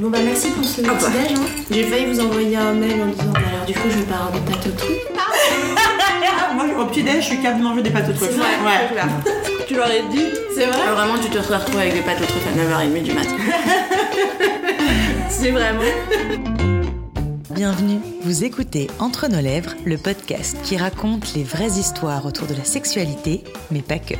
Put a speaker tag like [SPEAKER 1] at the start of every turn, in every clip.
[SPEAKER 1] Bon bah merci pour ce
[SPEAKER 2] Ah bah.
[SPEAKER 1] petit déj. Hein. J'ai failli vous envoyer un mail en disant bah alors du coup je vais pas avoir de pâte au truc.
[SPEAKER 3] Moi, au petit-déj, je suis capable de manger des pâtes aux trucs.
[SPEAKER 1] C'est vrai,
[SPEAKER 3] ouais.
[SPEAKER 2] Tu leur as dit
[SPEAKER 1] C'est vrai
[SPEAKER 2] Ah, Vraiment, tu te serais retrouvé avec des pâtes au truc à 9h30 du matin.
[SPEAKER 1] C'est vraiment.
[SPEAKER 4] Bienvenue, vous écoutez Entre nos lèvres, le podcast qui raconte les vraies histoires autour de la sexualité, mais pas que.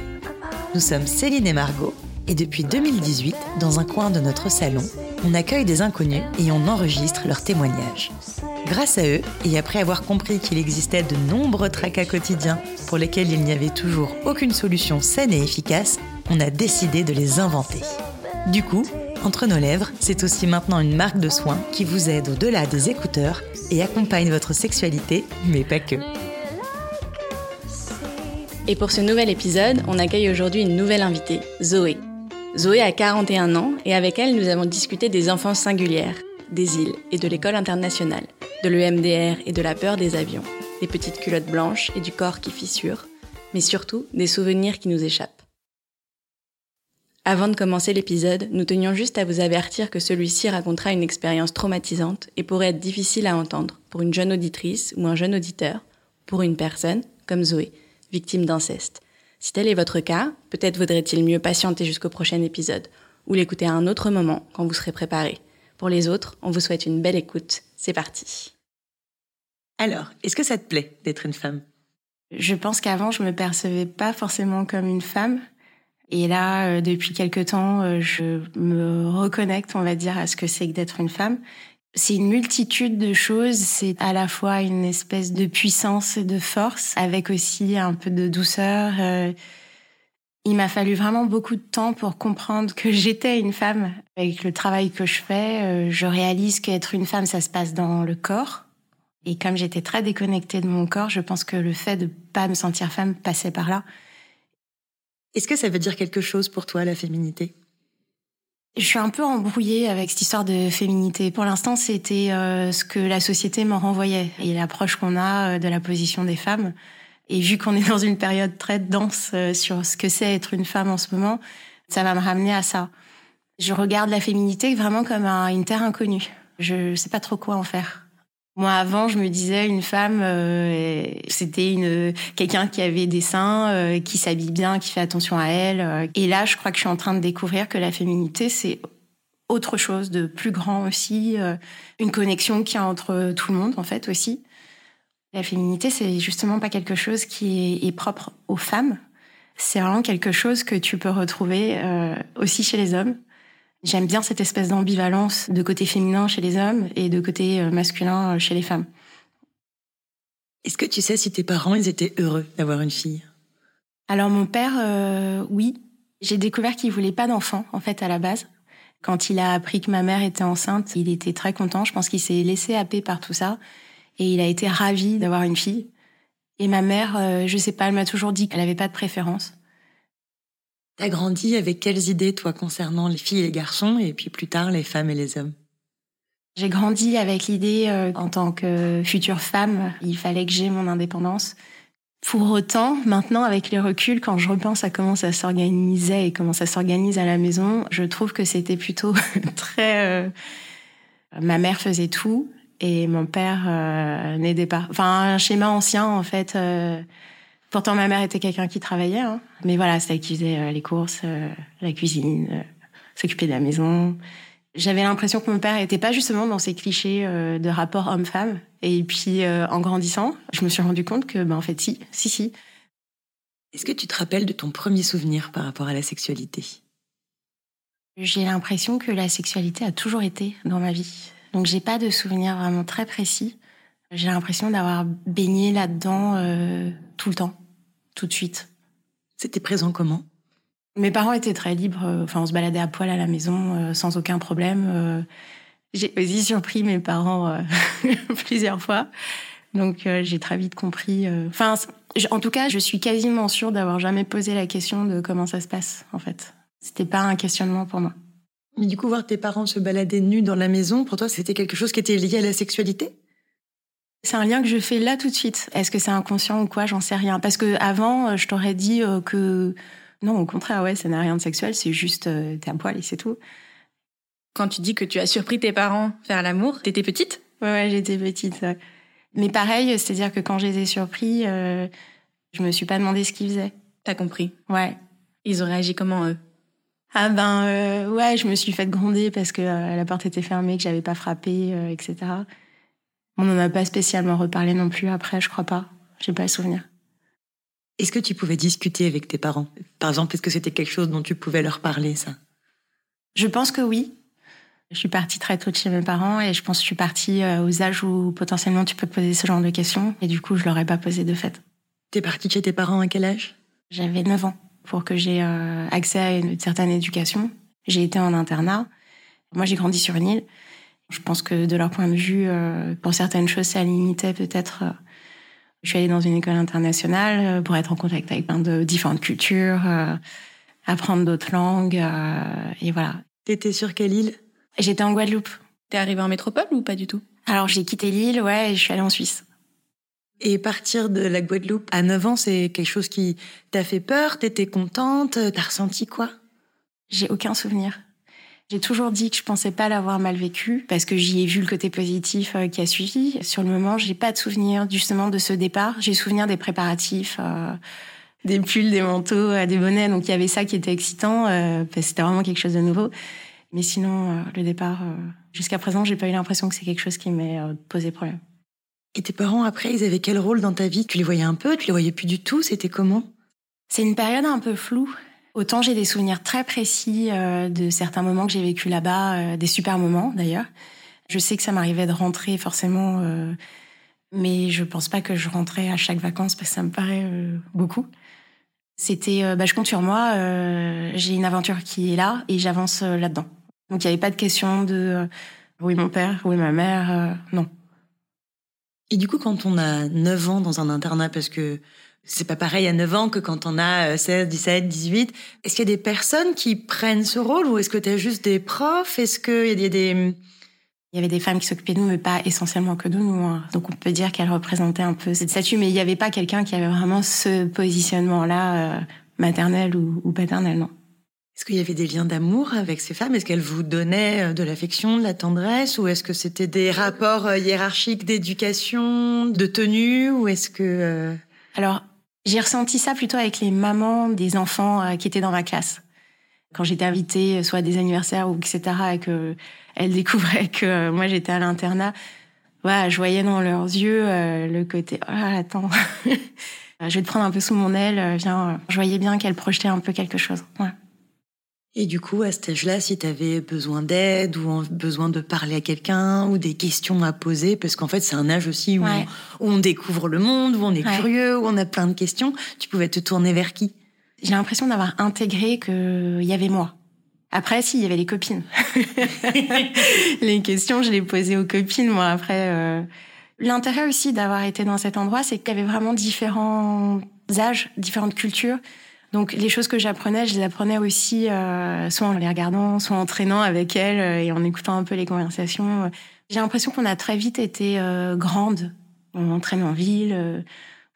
[SPEAKER 4] Nous sommes Céline et Margot, et depuis 2018, dans un coin de notre salon, on accueille des inconnus et on enregistre leurs témoignages. Grâce à eux, et après avoir compris qu'il existait de nombreux tracas quotidiens pour lesquels il n'y avait toujours aucune solution saine et efficace, on a décidé de les inventer. Du coup, Entre nos lèvres, c'est aussi maintenant une marque de soins qui vous aide au-delà des écouteurs et accompagne votre sexualité, mais pas que.
[SPEAKER 5] Et pour ce nouvel épisode, on accueille aujourd'hui une nouvelle invitée, Zoé. Zoé a 41 ans et avec elle, nous avons discuté des enfants singulières, des îles et de l'école internationale, de l'EMDR et de la peur des avions, des petites culottes blanches et du corps qui fissure, mais surtout des souvenirs qui nous échappent. Avant de commencer l'épisode, nous tenions juste à vous avertir que celui-ci racontera une expérience traumatisante et pourrait être difficile à entendre pour une jeune auditrice ou un jeune auditeur, pour une personne comme Zoé, victime d'inceste. Si tel est votre cas, peut-être vaudrait-il mieux patienter jusqu'au prochain épisode ou l'écouter à un autre moment quand vous serez préparé. Pour les autres, on vous souhaite une belle écoute. C'est parti.
[SPEAKER 4] Alors, est-ce que ça te plaît d'être une femme?
[SPEAKER 5] Je pense qu'avant, je me percevais pas forcément comme une femme. Et là, euh, depuis quelque temps, euh, je me reconnecte, on va dire, à ce que c'est que d'être une femme. C'est une multitude de choses. C'est à la fois une espèce de puissance et de force, avec aussi un peu de douceur. Euh, Il m'a fallu vraiment beaucoup de temps pour comprendre que j'étais une femme. Avec le travail que je fais, euh, je réalise qu'être une femme, ça se passe dans le corps. Et comme j'étais très déconnectée de mon corps, je pense que le fait de pas me sentir femme passait par là.
[SPEAKER 4] Est-ce que ça veut dire quelque chose pour toi, la féminité?
[SPEAKER 5] Je suis un peu embrouillée avec cette histoire de féminité. Pour l'instant, c'était euh, ce que la société m'en renvoyait et l'approche qu'on a euh, de la position des femmes. Et vu qu'on est dans une période très dense euh, sur ce que c'est être une femme en ce moment, ça va me ramener à ça. Je regarde la féminité vraiment comme un- une terre inconnue. Je sais pas trop quoi en faire. Moi, avant, je me disais une femme, euh, c'était une quelqu'un qui avait des seins, euh, qui s'habille bien, qui fait attention à elle. euh. Et là, je crois que je suis en train de découvrir que la féminité, c'est autre chose de plus grand aussi, une connexion qu'il y a entre tout le monde en fait aussi. La féminité, c'est justement pas quelque chose qui est, est propre aux femmes. C'est vraiment quelque chose que tu peux retrouver aussi chez les hommes. J'aime bien cette espèce d'ambivalence de côté féminin chez les hommes et de côté euh, masculin euh, chez les femmes.
[SPEAKER 4] Est-ce que tu sais si tes parents, ils étaient heureux d'avoir une fille?
[SPEAKER 5] Alors mon père, euh, oui, j'ai découvert qu'il voulait pas d'enfant en fait à la base. Quand il a appris que ma mère était enceinte, il était très content. Je pense qu'il s'est laissé happer par tout ça et il a été ravi d'avoir une fille. Et ma mère, euh, je sais pas, elle m'a toujours dit qu'elle avait pas de préférence.
[SPEAKER 4] T'as grandi avec quelles idées, toi, concernant les filles et les garçons, et puis plus tard, les femmes et les hommes?
[SPEAKER 5] J'ai grandi avec l'idée, euh, en tant que future femme, il fallait que j'ai mon indépendance. Pour autant, maintenant, avec les reculs, quand je repense à comment ça s'organisait et comment ça s'organise à la maison, je trouve que c'était plutôt très... euh, Ma mère faisait tout et mon père euh, n'aidait pas. Enfin, un schéma ancien, en fait. Pourtant, ma mère était quelqu'un qui travaillait, hein. mais voilà, c'est elle qui faisait euh, les courses, euh, la cuisine, euh, s'occuper de la maison. J'avais l'impression que mon père était pas justement dans ces clichés de rapport homme-femme. Et puis, en grandissant, je me suis rendu compte que, ben, en fait, si, si, si.
[SPEAKER 4] Est-ce que tu te rappelles de ton premier souvenir par rapport à la sexualité?
[SPEAKER 5] J'ai l'impression que la sexualité a toujours été dans ma vie. Donc, j'ai pas de souvenir vraiment très précis. J'ai l'impression d'avoir baigné là-dedans euh, tout le temps, tout de suite.
[SPEAKER 4] C'était présent comment?
[SPEAKER 5] Mes parents étaient très libres. euh, Enfin, on se baladait à poil à la maison euh, sans aucun problème. euh. J'ai aussi surpris mes parents euh, plusieurs fois. Donc, euh, j'ai très vite compris. Enfin, en tout cas, je suis quasiment sûre d'avoir jamais posé la question de comment ça se passe, en fait. C'était pas un questionnement pour moi.
[SPEAKER 4] Mais du coup, voir tes parents se balader nus dans la maison, pour toi, c'était quelque chose qui était lié à la sexualité?
[SPEAKER 5] C'est un lien que je fais là tout de suite. Est-ce que c'est inconscient ou quoi? J'en sais rien. Parce que avant, euh, je t'aurais dit euh, que non, au contraire, ouais, ça n'a rien de sexuel. C'est juste euh, t'es à poil et c'est tout.
[SPEAKER 2] Quand tu dis que tu as surpris tes parents faire l'amour, t'étais petite?
[SPEAKER 5] Ouais, ouais, j'étais petite. ouais. Mais pareil, c'est-à-dire que quand je les ai surpris, euh, je me suis pas demandé ce qu'ils faisaient.
[SPEAKER 2] T'as compris.
[SPEAKER 5] Ouais.
[SPEAKER 2] Ils ont réagi comment, eux?
[SPEAKER 5] Ah ben euh, ouais, je me suis fait gronder parce que euh, la porte était fermée, que j'avais pas frappé, etc. On n'en a pas spécialement reparlé non plus après, je crois pas. J'ai pas le souvenir.
[SPEAKER 4] Est-ce que tu pouvais discuter avec tes parents? Par exemple, est-ce que c'était quelque chose dont tu pouvais leur parler, ça?
[SPEAKER 5] Je pense que oui. Je suis partie très tôt de chez mes parents et je pense que je suis partie euh, aux âges où potentiellement tu peux te poser ce genre de questions. Et du coup, je leur ai pas posé de fait.
[SPEAKER 4] T'es partie de chez tes parents à quel âge?
[SPEAKER 5] J'avais 9 ans pour que j'ai euh, accès à une certaine éducation. J'ai été en internat. Moi, j'ai grandi sur une île. Je pense que de leur point de vue, euh, pour certaines choses, ça limitait peut-être. euh, je suis allée dans une école internationale euh, pour être en contact avec plein de différentes cultures, apprendre d'autres langues, et voilà.
[SPEAKER 4] T'étais sur quelle île?
[SPEAKER 5] J'étais en Guadeloupe.
[SPEAKER 2] T'es arrivée en métropole ou pas du tout?
[SPEAKER 5] Alors j'ai quitté l'île, ouais, et je suis allée en Suisse.
[SPEAKER 4] Et partir de la Guadeloupe à 9 ans, c'est quelque chose qui t'a fait peur? T'étais contente? T'as ressenti quoi?
[SPEAKER 5] J'ai aucun souvenir. J'ai toujours dit que je pensais pas l'avoir mal vécu parce que j'y ai vu le côté positif euh, qui a suivi. Sur le moment, j'ai pas de souvenir justement de ce départ. J'ai souvenir des préparatifs, euh, des pulls, des manteaux, euh, des bonnets. Donc il y avait ça qui était excitant euh, parce que c'était vraiment quelque chose de nouveau. Mais sinon, euh, le départ, jusqu'à présent, j'ai pas eu l'impression que c'est quelque chose qui m'ait posé problème.
[SPEAKER 4] Et tes parents, après, ils avaient quel rôle dans ta vie? Tu les voyais un peu? Tu les voyais plus du tout? C'était comment?
[SPEAKER 5] C'est une période un peu floue. Autant j'ai des souvenirs très précis euh, de certains moments que j'ai vécu là-bas, euh, des super moments d'ailleurs. Je sais que ça m'arrivait de rentrer forcément, euh, mais je pense pas que je rentrais à chaque vacances parce que ça me paraît beaucoup. C'était, bah, je compte sur moi, j'ai une aventure qui est là et j'avance là-dedans. Donc il n'y avait pas de question de oui mon père, oui ma mère, non.
[SPEAKER 4] Et du coup, quand on a 9 ans dans un internat, parce que c'est pas pareil à 9 ans que quand on a euh, 16, 17, 18, est-ce qu'il y a des personnes qui prennent ce rôle ou est-ce que t'as juste des profs? Est-ce qu'il y a des...
[SPEAKER 5] Il y avait des femmes qui s'occupaient de nous, mais pas essentiellement que de nous. hein. Donc on peut dire qu'elles représentaient un peu cette statue, mais il n'y avait pas quelqu'un qui avait vraiment ce positionnement-là, euh, maternel ou, ou paternel, non.
[SPEAKER 4] Est-ce qu'il y avait des liens d'amour avec ces femmes? Est-ce qu'elles vous donnaient euh, de l'affection, de la tendresse? Ou est-ce que c'était des rapports euh, hiérarchiques d'éducation, de tenue? Ou est-ce que... euh,
[SPEAKER 5] Alors, j'ai ressenti ça plutôt avec les mamans des enfants euh, qui étaient dans ma classe. Quand j'étais invitée, euh, soit à des anniversaires ou etc., et que elles découvraient que euh, moi j'étais à l'internat, voilà, je voyais dans leurs yeux le côté « Ah, attends, je vais te prendre un peu sous mon aile, viens. euh. » Je voyais bien qu'elles projetaient un peu quelque chose. Ouais.
[SPEAKER 4] Et du coup, à cet âge-là, si tu avais besoin d'aide ou besoin de parler à quelqu'un ou des questions à poser, parce qu'en fait, c'est un âge aussi où,
[SPEAKER 5] Ouais.
[SPEAKER 4] on, où on découvre le monde, où on est
[SPEAKER 5] Ouais.
[SPEAKER 4] curieux, où on a plein de questions, tu pouvais te tourner vers qui?
[SPEAKER 5] J'ai l'impression d'avoir intégré qu'il y avait moi. Après, si, il y avait les copines. les questions, je les posais aux copines, moi. Après, euh, l'intérêt aussi d'avoir été dans cet endroit, c'est qu'il y avait vraiment différents âges, différentes cultures. Donc, les choses que j'apprenais, je les apprenais aussi, euh, soit en les regardant, soit en traînant avec elles euh, et en écoutant un peu les conversations. J'ai l'impression qu'on a très vite été euh, grandes. On traînait en ville. euh,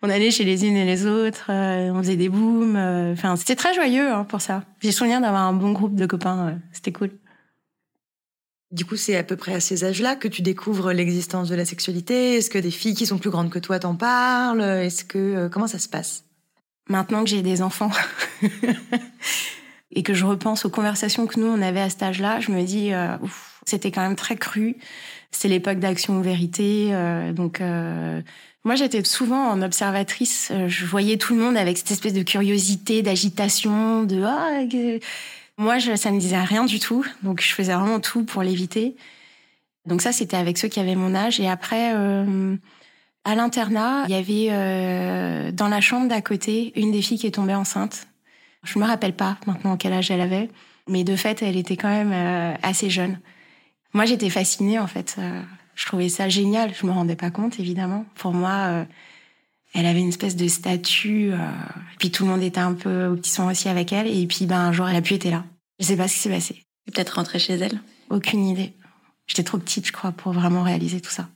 [SPEAKER 5] on allait chez les unes et les autres, euh, on faisait des booms. euh, Enfin, c'était très joyeux hein, pour ça. J'ai souvenir d'avoir un bon groupe de copains. c'était cool.
[SPEAKER 4] Du coup, c'est à peu près à ces âges-là que tu découvres l'existence de la sexualité. Est-ce que des filles qui sont plus grandes que toi t'en parlent? Est-ce que comment ça se passe?
[SPEAKER 5] Maintenant que j'ai des enfants et que je repense aux conversations que nous on avait à cet âge-là, je me dis, euh, c'était quand même très cru. C'est l'époque d'Action ou Vérité, euh, donc. euh, moi, j'étais souvent en observatrice. euh, Je voyais tout le monde avec cette espèce de curiosité, d'agitation, de ah. que- Moi, je, ça me disait rien du tout, donc je faisais vraiment tout pour l'éviter. Donc ça, c'était avec ceux qui avaient mon âge. Et après, euh, à l'internat, il y avait euh, dans la chambre d'à côté une des filles qui est tombée enceinte. Je me rappelle pas maintenant quel âge elle avait, mais de fait, elle était quand même euh, assez jeune. Moi, j'étais fascinée en fait. Euh, je trouvais ça génial. Je me rendais pas compte, évidemment. Pour moi, elle avait une espèce de statue. Et puis tout le monde était un peu au petit son aussi avec elle. Et puis ben un jour, elle a pu être là. Je sais pas ce qui s'est passé.
[SPEAKER 2] Peut-être rentrée chez elle.
[SPEAKER 5] Aucune idée. J'étais trop petite, je crois, pour vraiment réaliser tout ça.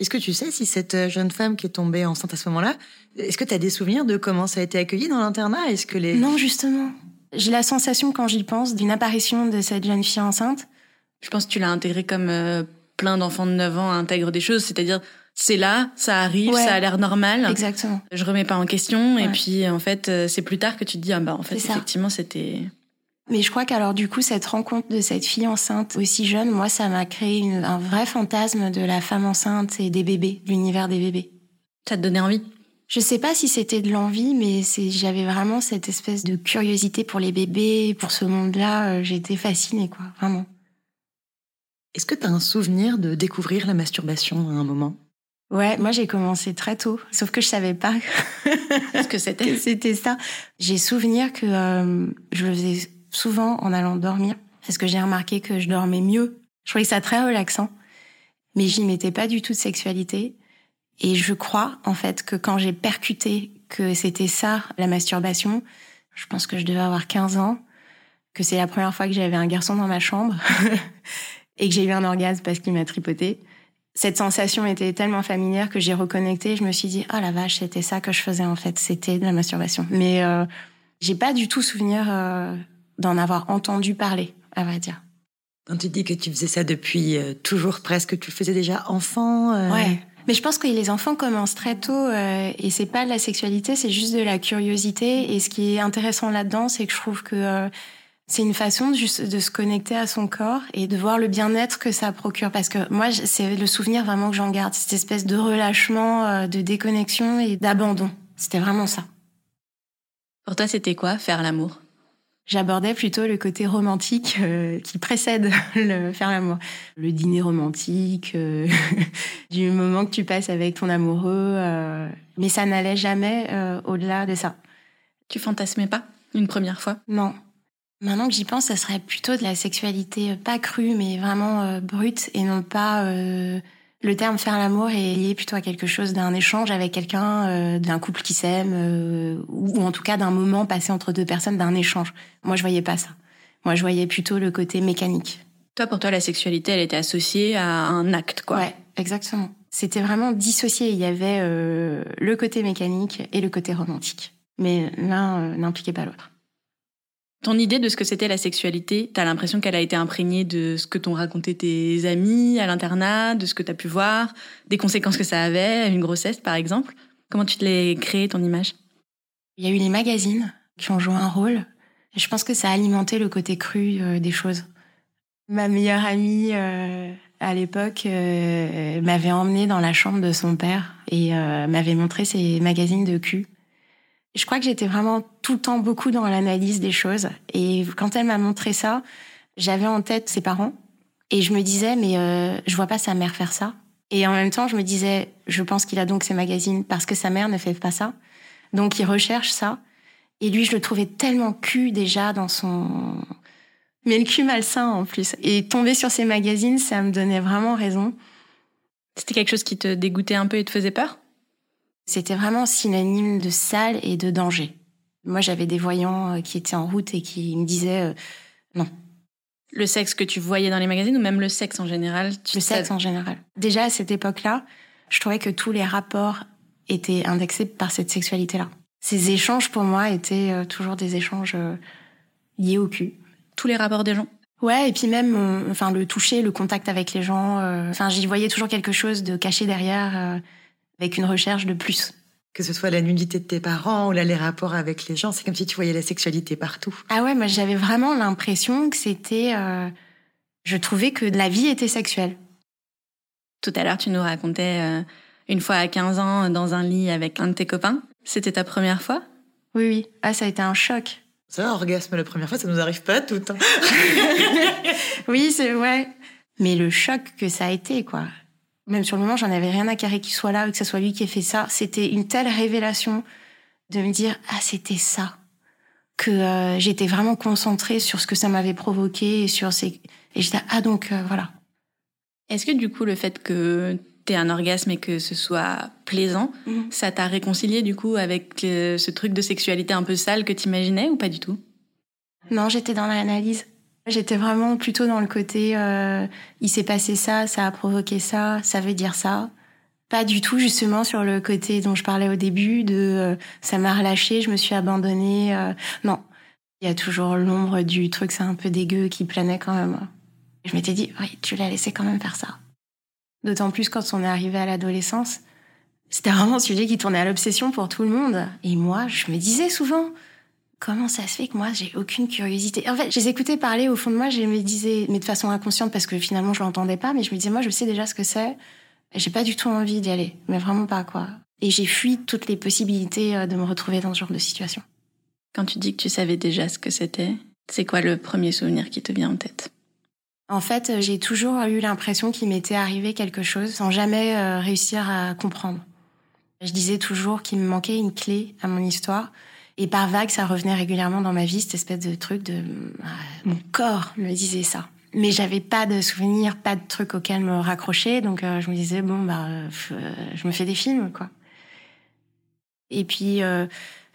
[SPEAKER 4] Est-ce que tu sais si cette euh, jeune femme qui est tombée enceinte à ce moment-là, est-ce que tu as des souvenirs de comment ça a été accueilli dans l'internat? Est-ce que les
[SPEAKER 5] Non, justement. J'ai la sensation, quand j'y pense, d'une apparition de cette jeune fille enceinte.
[SPEAKER 2] Je pense que tu l'as intégré comme euh, plein d'enfants de 9 ans intègrent des choses, c'est-à-dire c'est là, ça arrive,
[SPEAKER 5] Ouais.
[SPEAKER 2] ça a l'air normal.
[SPEAKER 5] Exactement.
[SPEAKER 2] Je remets pas en question et puis en fait euh, c'est plus tard que tu te dis ah bah en fait effectivement c'était
[SPEAKER 5] Mais je crois qu'alors du coup, cette rencontre de cette fille enceinte aussi jeune, moi, ça m'a créé une- un vrai fantasme de la femme enceinte et des bébés, l'univers des bébés.
[SPEAKER 2] ça te donnait envie?
[SPEAKER 5] Je sais pas si c'était de l'envie, mais c'est, j'avais vraiment cette espèce de curiosité pour les bébés, pour ce monde-là. euh, J'étais fascinée, quoi, vraiment.
[SPEAKER 4] Est-ce que tu as un souvenir de découvrir la masturbation à un moment?
[SPEAKER 5] Ouais, moi j'ai commencé très tôt, sauf que je savais pas
[SPEAKER 2] Parce que
[SPEAKER 5] que
[SPEAKER 2] c'était
[SPEAKER 5] c'était ça. J'ai souvenir que euh, je le faisais souvent en allant dormir, parce que j'ai remarqué que je dormais mieux. Je trouvais ça très relaxant, mais j'y mettais pas du tout de sexualité. Et je crois en fait que quand j'ai percuté que c'était ça la masturbation, je pense que je devais avoir 15 ans, que c'est la première fois que j'avais un garçon dans ma chambre et que j'ai eu un orgasme parce qu'il m'a tripoté. Cette sensation était tellement familière que j'ai reconnecté. Je me suis dit, ah la vache, c'était ça que je faisais en fait, c'était de la masturbation. Mais euh, j'ai pas du tout souvenir euh, d'en avoir entendu parler, à vrai dire.
[SPEAKER 4] Quand tu dis que tu faisais ça depuis euh, toujours presque, tu le faisais déjà enfant euh,
[SPEAKER 5] Ouais. Mais je pense que les enfants commencent très tôt euh, et c'est pas de la sexualité, c'est juste de la curiosité. Et ce qui est intéressant là-dedans, c'est que je trouve que euh, c'est une façon de, juste de se connecter à son corps et de voir le bien-être que ça procure. Parce que moi, je- c'est le souvenir vraiment que j'en garde, cette espèce de relâchement, euh, de déconnexion et d'abandon. C'était vraiment ça.
[SPEAKER 2] Pour toi c'était quoi faire l'amour?
[SPEAKER 5] J'abordais plutôt le côté romantique euh, qui précède le faire l'amour. Le dîner romantique, euh, du moment que tu passes avec ton amoureux. euh, mais ça n'allait jamais au-delà de ça.
[SPEAKER 2] Tu fantasmais pas une première fois?
[SPEAKER 5] Non. Maintenant que j'y pense, ça serait plutôt de la sexualité pas crue, mais vraiment brute et non pas euh, le terme faire l'amour est lié plutôt à quelque chose d'un échange avec quelqu'un, euh, d'un couple qui s'aime, euh, ou, ou en tout cas d'un moment passé entre deux personnes, d'un échange. Moi, je voyais pas ça. Moi, je voyais plutôt le côté mécanique.
[SPEAKER 2] Toi pour toi la sexualité elle était associée à un acte quoi.
[SPEAKER 5] Ouais, exactement. C'était vraiment dissocié. Il y avait euh, le côté mécanique et le côté romantique. Mais l'un n'impliquait pas l'autre.
[SPEAKER 2] Ton idée de ce que c'était la sexualité, t'as l'impression qu'elle a été imprégnée de ce que t'ont raconté tes amis à l'internat, de ce que t'as pu voir, des conséquences que ça avait, une grossesse par exemple. Comment tu te l'es créé ton image?
[SPEAKER 5] Il y a eu les magazines qui ont joué un rôle. Et je pense que ça a alimenté le côté cru euh, des choses. Ma meilleure amie euh, à l'époque euh, m'avait emmenée dans la chambre de son père et m'avait montré ses magazines de cul. Je crois que j'étais vraiment tout le temps beaucoup dans l'analyse des choses. Et quand elle m'a montré ça, j'avais en tête ses parents et je me disais mais euh, je vois pas sa mère faire ça. Et en même temps, je me disais je pense qu'il a donc ses magazines parce que sa mère ne fait pas ça. Donc il recherche ça. Et lui, je le trouvais tellement cul déjà dans son... Mais le cul malsain en plus. Et tomber sur ces magazines, ça me donnait vraiment raison.
[SPEAKER 2] C'était quelque chose qui te dégoûtait un peu et te faisait peur?
[SPEAKER 5] C'était vraiment synonyme de sale et de danger. Moi, j'avais des voyants euh, qui étaient en route et qui me disaient euh, non,
[SPEAKER 2] Le sexe que tu voyais dans les magazines ou même le sexe en général tu
[SPEAKER 5] le sexe en général. Déjà, à cette époque-là, je trouvais que tous les rapports étaient indexés par cette sexualité-là. Ces échanges, pour moi, étaient euh, toujours des échanges liés au cul.
[SPEAKER 2] Tous les rapports des gens
[SPEAKER 5] Ouais, et puis même, enfin, le toucher, le contact avec les gens. euh, Enfin, j'y voyais toujours quelque chose de caché derrière, euh, avec une recherche de plus.
[SPEAKER 4] Que ce soit la nudité de tes parents ou là, les rapports avec les gens, c'est comme si tu voyais la sexualité partout.
[SPEAKER 5] Ah ouais, moi j'avais vraiment l'impression que c'était. euh, je trouvais que la vie était sexuelle.
[SPEAKER 2] Tout à l'heure, tu nous racontais euh, une fois à 15 ans dans un lit avec un de tes copains. C'était ta première fois?
[SPEAKER 5] Oui, oui. Ah, ça a été un choc.
[SPEAKER 4] Ça, orgasme la première fois, ça nous arrive pas tout. Hein.
[SPEAKER 5] Oui, c'est ouais. Mais le choc que ça a été, quoi. Même sur le moment, j'en avais rien à carrer qu'il soit là, ou que ce soit lui qui ait fait ça. C'était une telle révélation de me dire ah c'était ça que euh, j'étais vraiment concentrée sur ce que ça m'avait provoqué et sur ces et j'étais ah donc euh, voilà.
[SPEAKER 2] Est-ce que du coup, le fait que t'aies un orgasme et que ce soit plaisant,
[SPEAKER 5] Mhm.
[SPEAKER 2] ça t'a réconcilié du coup avec euh, ce truc de sexualité un peu sale que t'imaginais ou pas du tout?
[SPEAKER 5] Non, j'étais dans l'analyse. J'étais vraiment plutôt dans le côté euh, il s'est passé ça, ça a provoqué ça, ça veut dire ça. Pas du tout justement sur le côté dont je parlais au début de euh, ça m'a relâché, je me suis abandonnée. euh, non, il y a toujours l'ombre du truc c'est un peu dégueu qui planait quand même. Je m'étais dit, oui, tu l'as laissé quand même faire ça. D'autant plus quand on est arrivé à l'adolescence. C'était vraiment un sujet qui tournait à l'obsession pour tout le monde. Et moi, je me disais souvent, comment ça se fait que moi, j'ai aucune curiosité En fait, je les écoutais parler au fond de moi, je me disais, mais de façon inconsciente, parce que finalement, je l'entendais pas, mais je me disais, moi, je sais déjà ce que c'est. J'ai pas du tout envie d'y aller, mais vraiment pas, quoi. Et j'ai fui toutes les possibilités euh, de me retrouver dans ce genre de situation.
[SPEAKER 2] Quand tu dis que tu savais déjà ce que c'était, c'est quoi le premier souvenir qui te vient en tête?
[SPEAKER 5] En fait, euh, j'ai toujours eu l'impression qu'il m'était arrivé quelque chose sans jamais euh, réussir à comprendre. Je disais toujours qu'il me manquait une clé à mon histoire. Et par vague, ça revenait régulièrement dans ma vie, cette espèce de truc de... Mon corps me disait ça mais j'avais pas de souvenirs, pas de trucs auxquels me raccrocher, donc je me disais bon bah je me fais des films quoi. Et puis euh,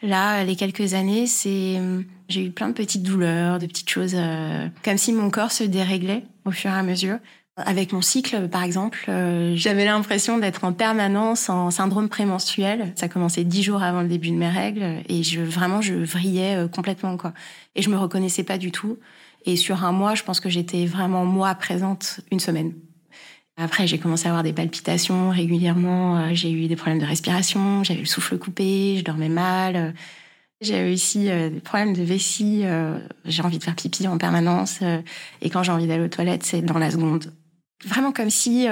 [SPEAKER 5] là, les quelques années, c'est j'ai eu plein de petites douleurs, de petites choses, euh, comme si mon corps se déréglait au fur et à mesure. Avec mon cycle, par exemple, euh, j'avais l'impression d'être en permanence en syndrome prémenstruel. Ça commençait dix jours avant le début de mes règles et je vraiment je vrillais complètement quoi. Et je me reconnaissais pas du tout. Et sur un mois, je pense que j'étais vraiment moi présente une semaine. Après, j'ai commencé à avoir des palpitations régulièrement. Euh, j'ai eu des problèmes de respiration. J'avais le souffle coupé. Je dormais mal. J'ai aussi euh, des problèmes de vessie. Euh, j'ai envie de faire pipi en permanence. Et quand j'ai envie d'aller aux toilettes, c'est dans la seconde. Vraiment comme si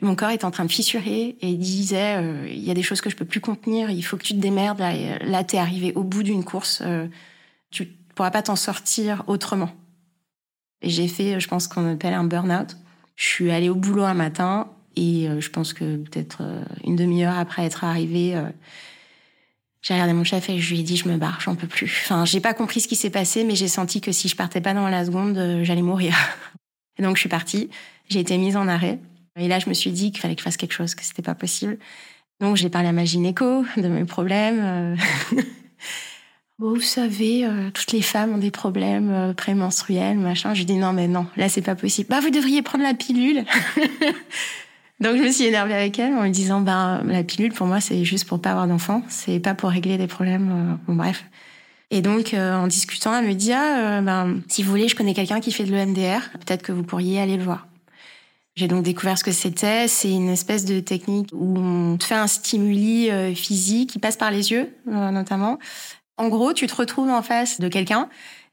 [SPEAKER 5] mon corps était en train de fissurer et disait il y a des choses que je peux plus contenir. Il faut que tu te démerdes. Là, là t'es arrivé au bout d'une course. tu pourras pas t'en sortir autrement. Et j'ai fait, je pense qu'on appelle un burn-out. Je suis allée au boulot un matin et euh, je pense que peut-être euh, une demi-heure après être arrivée, euh, j'ai regardé mon chef et je lui ai dit je me barre, j'en peux plus. Enfin, j'ai pas compris ce qui s'est passé, mais j'ai senti que si je partais pas dans la seconde, j'allais mourir. Et donc je suis partie. J'ai été mise en arrêt. Et là, je me suis dit qu'il fallait que je fasse quelque chose, que c'était pas possible. Donc j'ai parlé à ma gynéco de mes problèmes. vous savez, euh, toutes les femmes ont des problèmes euh, prémenstruels, machin. Je dis non, mais non, là c'est pas possible. Bah vous devriez prendre la pilule. Donc je me suis énervée avec elle en lui disant bah la pilule pour moi c'est juste pour pas avoir d'enfant, c'est pas pour régler des problèmes. Euh, bon bref. Et donc en discutant, elle me dit ah ben si vous voulez, je connais quelqu'un qui fait de l'EMDR, peut-être que vous pourriez aller le voir. J'ai donc découvert ce que c'était. C'est une espèce de technique où on te fait un stimuli physique qui passe par les yeux, notamment, en gros, tu te retrouves en face de quelqu'un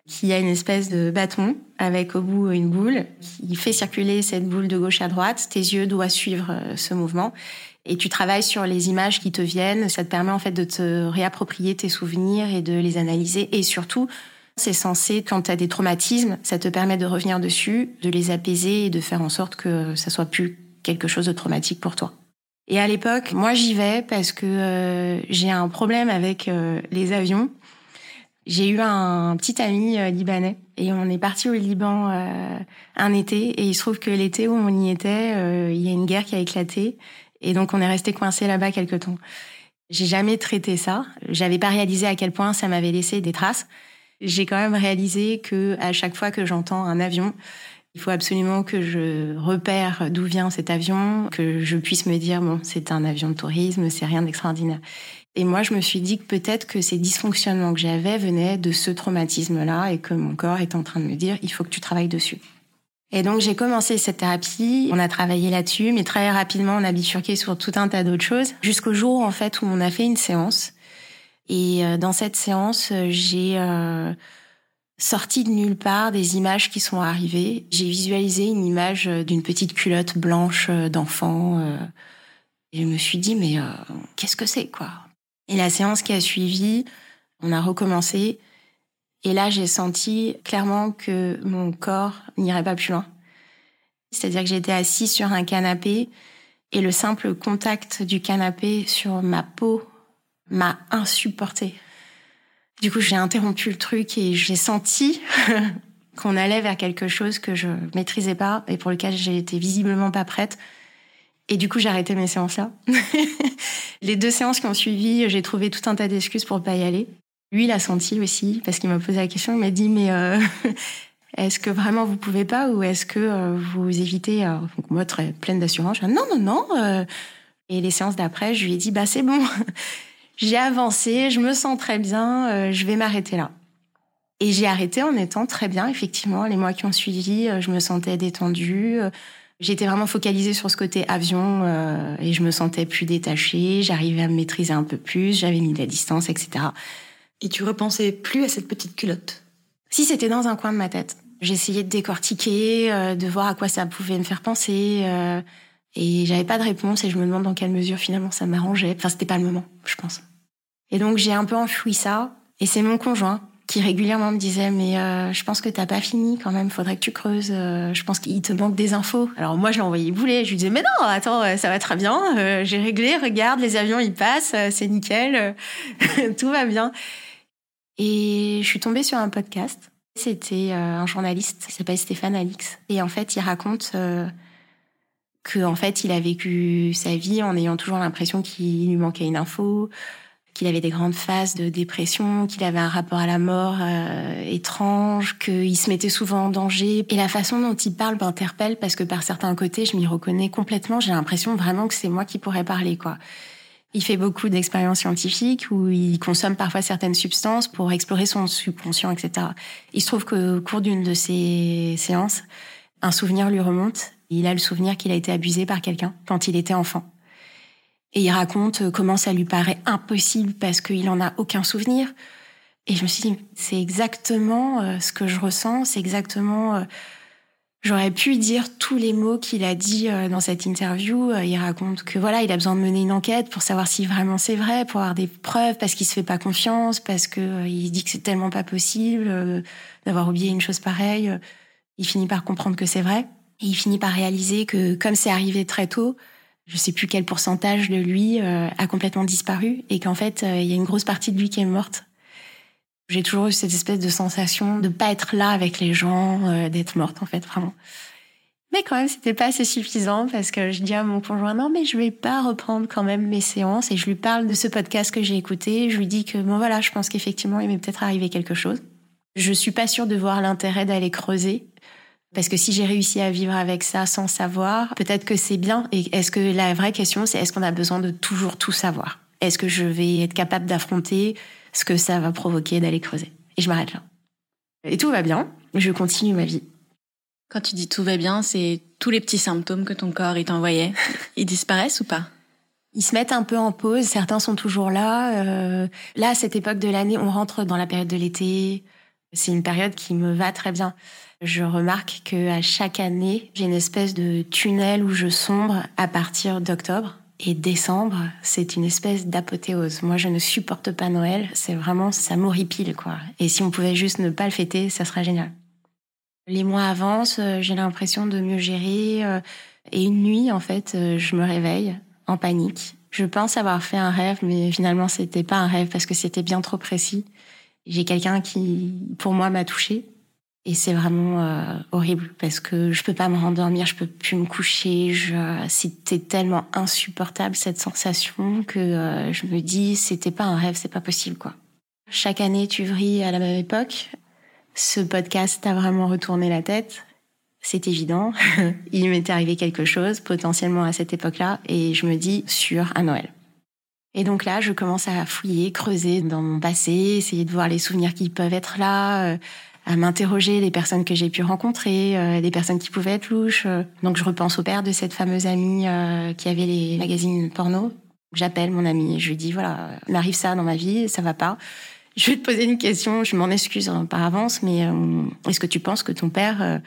[SPEAKER 5] qui a une espèce de bâton avec au bout une boule qui fait circuler cette boule de gauche à droite. Tes yeux doivent suivre euh, ce mouvement et tu travailles sur les images qui te viennent. Ça te permet en fait de te réapproprier tes souvenirs et de les analyser et surtout c'est censé, quand tu as des traumatismes, ça te permet de revenir dessus, de les apaiser et de faire en sorte que ça soit plus quelque chose de traumatique pour toi. Et à l'époque, moi j'y vais parce que euh, j'ai un problème avec euh, les avions. J'ai eu un petit ami euh, libanais et on est parti au Liban un été et il se trouve que l'été où on y était, il y a une guerre qui a éclaté et donc on est resté coincé là-bas quelque temps. J'ai jamais traité ça. J'avais pas réalisé à quel point ça m'avait laissé des traces. J'ai quand même réalisé que à chaque fois que j'entends un avion, il faut absolument que je repère d'où vient cet avion, que je puisse me dire, bon, c'est un avion de tourisme, c'est rien d'extraordinaire. Et moi, je me suis dit que peut-être que ces dysfonctionnements que j'avais venaient de ce traumatisme-là et que mon corps est en train de me dire, il faut que tu travailles dessus. Et donc, j'ai commencé cette thérapie. On a travaillé là-dessus, mais très rapidement, on a bifurqué sur tout un tas d'autres choses jusqu'au jour, en fait, où on a fait une séance. Et euh, dans cette séance, j'ai euh, sorti de nulle part des images qui sont arrivées. J'ai visualisé une image euh, d'une petite culotte blanche euh, d'enfant. Euh, et je me suis dit, mais qu'est-ce que c'est, quoi? Et la séance qui a suivi, on a recommencé. Et là, j'ai senti clairement que mon corps n'irait pas plus loin. C'est-à-dire que j'étais assise sur un canapé et le simple contact du canapé sur ma peau m'a insupporté. Du coup, j'ai interrompu le truc et j'ai senti qu'on allait vers quelque chose que je maîtrisais pas et pour lequel été visiblement pas prête. Et du coup, j'ai arrêté mes séances là. Les deux séances qui ont suivi, j'ai trouvé tout un tas d'excuses pour pas y aller. Lui, il a senti aussi parce qu'il m'a posé la question. Il m'a dit mais euh, est-ce que vraiment vous pouvez pas ou est-ce que euh, vous évitez euh, Moi, très pleine d'assurance, non non non. Et les séances d'après, je lui ai dit bah c'est bon j'ai avancé, je me sens très bien, euh, je vais m'arrêter là. Et j'ai arrêté en étant très bien, effectivement. Les mois qui ont suivi, euh, je me sentais détendue. J'étais vraiment focalisée sur ce côté avion euh, et je me sentais plus détachée. J'arrivais à me maîtriser un peu plus. J'avais mis de la distance, etc.
[SPEAKER 4] Et tu repensais plus à cette petite culotte?
[SPEAKER 5] Si c'était dans un coin de ma tête. J'essayais de décortiquer, euh, de voir à quoi ça pouvait me faire penser. Euh, et j'avais pas de réponse et je me demande dans quelle mesure finalement ça m'arrangeait. Enfin, c'était pas le moment, je pense. Et donc j'ai un peu enfoui ça. Et c'est mon conjoint qui régulièrement me disait mais euh, je pense que t'as pas fini quand même, faudrait que tu creuses. Euh, je pense qu'il te manque des infos. Alors moi je l'ai envoyé bouler, je lui disais mais non attends ça va très bien, euh, j'ai réglé, regarde les avions ils passent, c'est nickel, tout va bien. Et je suis tombée sur un podcast. C'était un journaliste qui s'appelle Stéphane Alix et en fait il raconte que en fait il a vécu sa vie en ayant toujours l'impression qu'il lui manquait une info qu'il avait des grandes phases de dépression, qu'il avait un rapport à la mort euh, étrange, qu'il se mettait souvent en danger. Et la façon dont il parle m'interpelle parce que par certains côtés, je m'y reconnais complètement. J'ai l'impression vraiment que c'est moi qui pourrais parler, quoi. Il fait beaucoup d'expériences scientifiques où il consomme parfois certaines substances pour explorer son subconscient, etc. Il se trouve qu'au cours d'une de ces séances, un souvenir lui remonte. Il a le souvenir qu'il a été abusé par quelqu'un quand il était enfant. Et il raconte euh, comment ça lui paraît impossible parce qu'il en a aucun souvenir. Et je me suis dit, c'est exactement euh, ce que je ressens, c'est exactement... Euh, j'aurais pu dire tous les mots qu'il a dit dans cette interview. Il raconte que voilà, il a besoin de mener une enquête pour savoir si vraiment c'est vrai, pour avoir des preuves, parce qu'il se fait pas confiance, parce que il dit que c'est tellement pas possible d'avoir oublié une chose pareille. Il finit par comprendre que c'est vrai. Et il finit par réaliser que comme c'est arrivé très tôt, je sais plus quel pourcentage de lui euh, a complètement disparu et qu'en fait, euh, il y a une grosse partie de lui qui est morte. J'ai toujours eu cette espèce de sensation de pas être là avec les gens, euh, d'être morte en fait, vraiment. Mais quand même, c'était pas assez suffisant parce que je dis à mon conjoint non, mais je vais pas reprendre quand même mes séances et je lui parle de ce podcast que j'ai écouté. Je lui dis que bon voilà, je pense qu'effectivement, il m'est peut-être arrivé quelque chose. Je suis pas sûre de voir l'intérêt d'aller creuser parce que si j'ai réussi à vivre avec ça sans savoir, peut-être que c'est bien. Et est-ce que la vraie question, c'est est-ce qu'on a besoin de toujours tout savoir? Est-ce que je vais être capable d'affronter ce que ça va provoquer d'aller creuser? Et je m'arrête là. Et tout va bien. Je continue ma vie.
[SPEAKER 2] Quand tu dis tout va bien, c'est tous les petits symptômes que ton corps t'envoyait. Ils disparaissent ou pas?
[SPEAKER 5] Ils se mettent un peu en pause, certains sont toujours là. Euh, là, à cette époque de l'année, on rentre dans la période de l'été. C'est une période qui me va très bien. Je remarque que à chaque année, j'ai une espèce de tunnel où je sombre à partir d'octobre. Et décembre, c'est une espèce d'apothéose. Moi, je ne supporte pas Noël. C'est vraiment, ça m'horripile, quoi. Et si on pouvait juste ne pas le fêter, ça serait génial. Les mois avancent, euh, j'ai l'impression de mieux gérer. Euh, et une nuit, en fait, euh, je me réveille en panique. Je pense avoir fait un rêve, mais finalement, c'était pas un rêve parce que c'était bien trop précis. J'ai quelqu'un qui, pour moi, m'a touchée. Et c'est vraiment euh, horrible parce que je peux pas me rendormir, je peux plus me coucher. Je, c'était tellement insupportable cette sensation que euh, je me dis c'était pas un rêve, c'est pas possible quoi. Chaque année tu vrilles à la même époque. Ce podcast t'a vraiment retourné la tête. C'est évident. Il m'était arrivé quelque chose potentiellement à cette époque-là et je me dis sur un Noël. Et donc là, je commence à fouiller, creuser dans mon passé, essayer de voir les souvenirs qui peuvent être là. Euh, à m'interroger les personnes que j'ai pu rencontrer, euh, les personnes qui pouvaient être louches. Donc je repense au père de cette fameuse amie euh, qui avait les magazines porno. J'appelle mon ami et je lui dis voilà, il m'arrive ça dans ma vie, ça va pas. Je vais te poser une question, je m'en excuse par avance, mais euh, est-ce que tu penses que ton père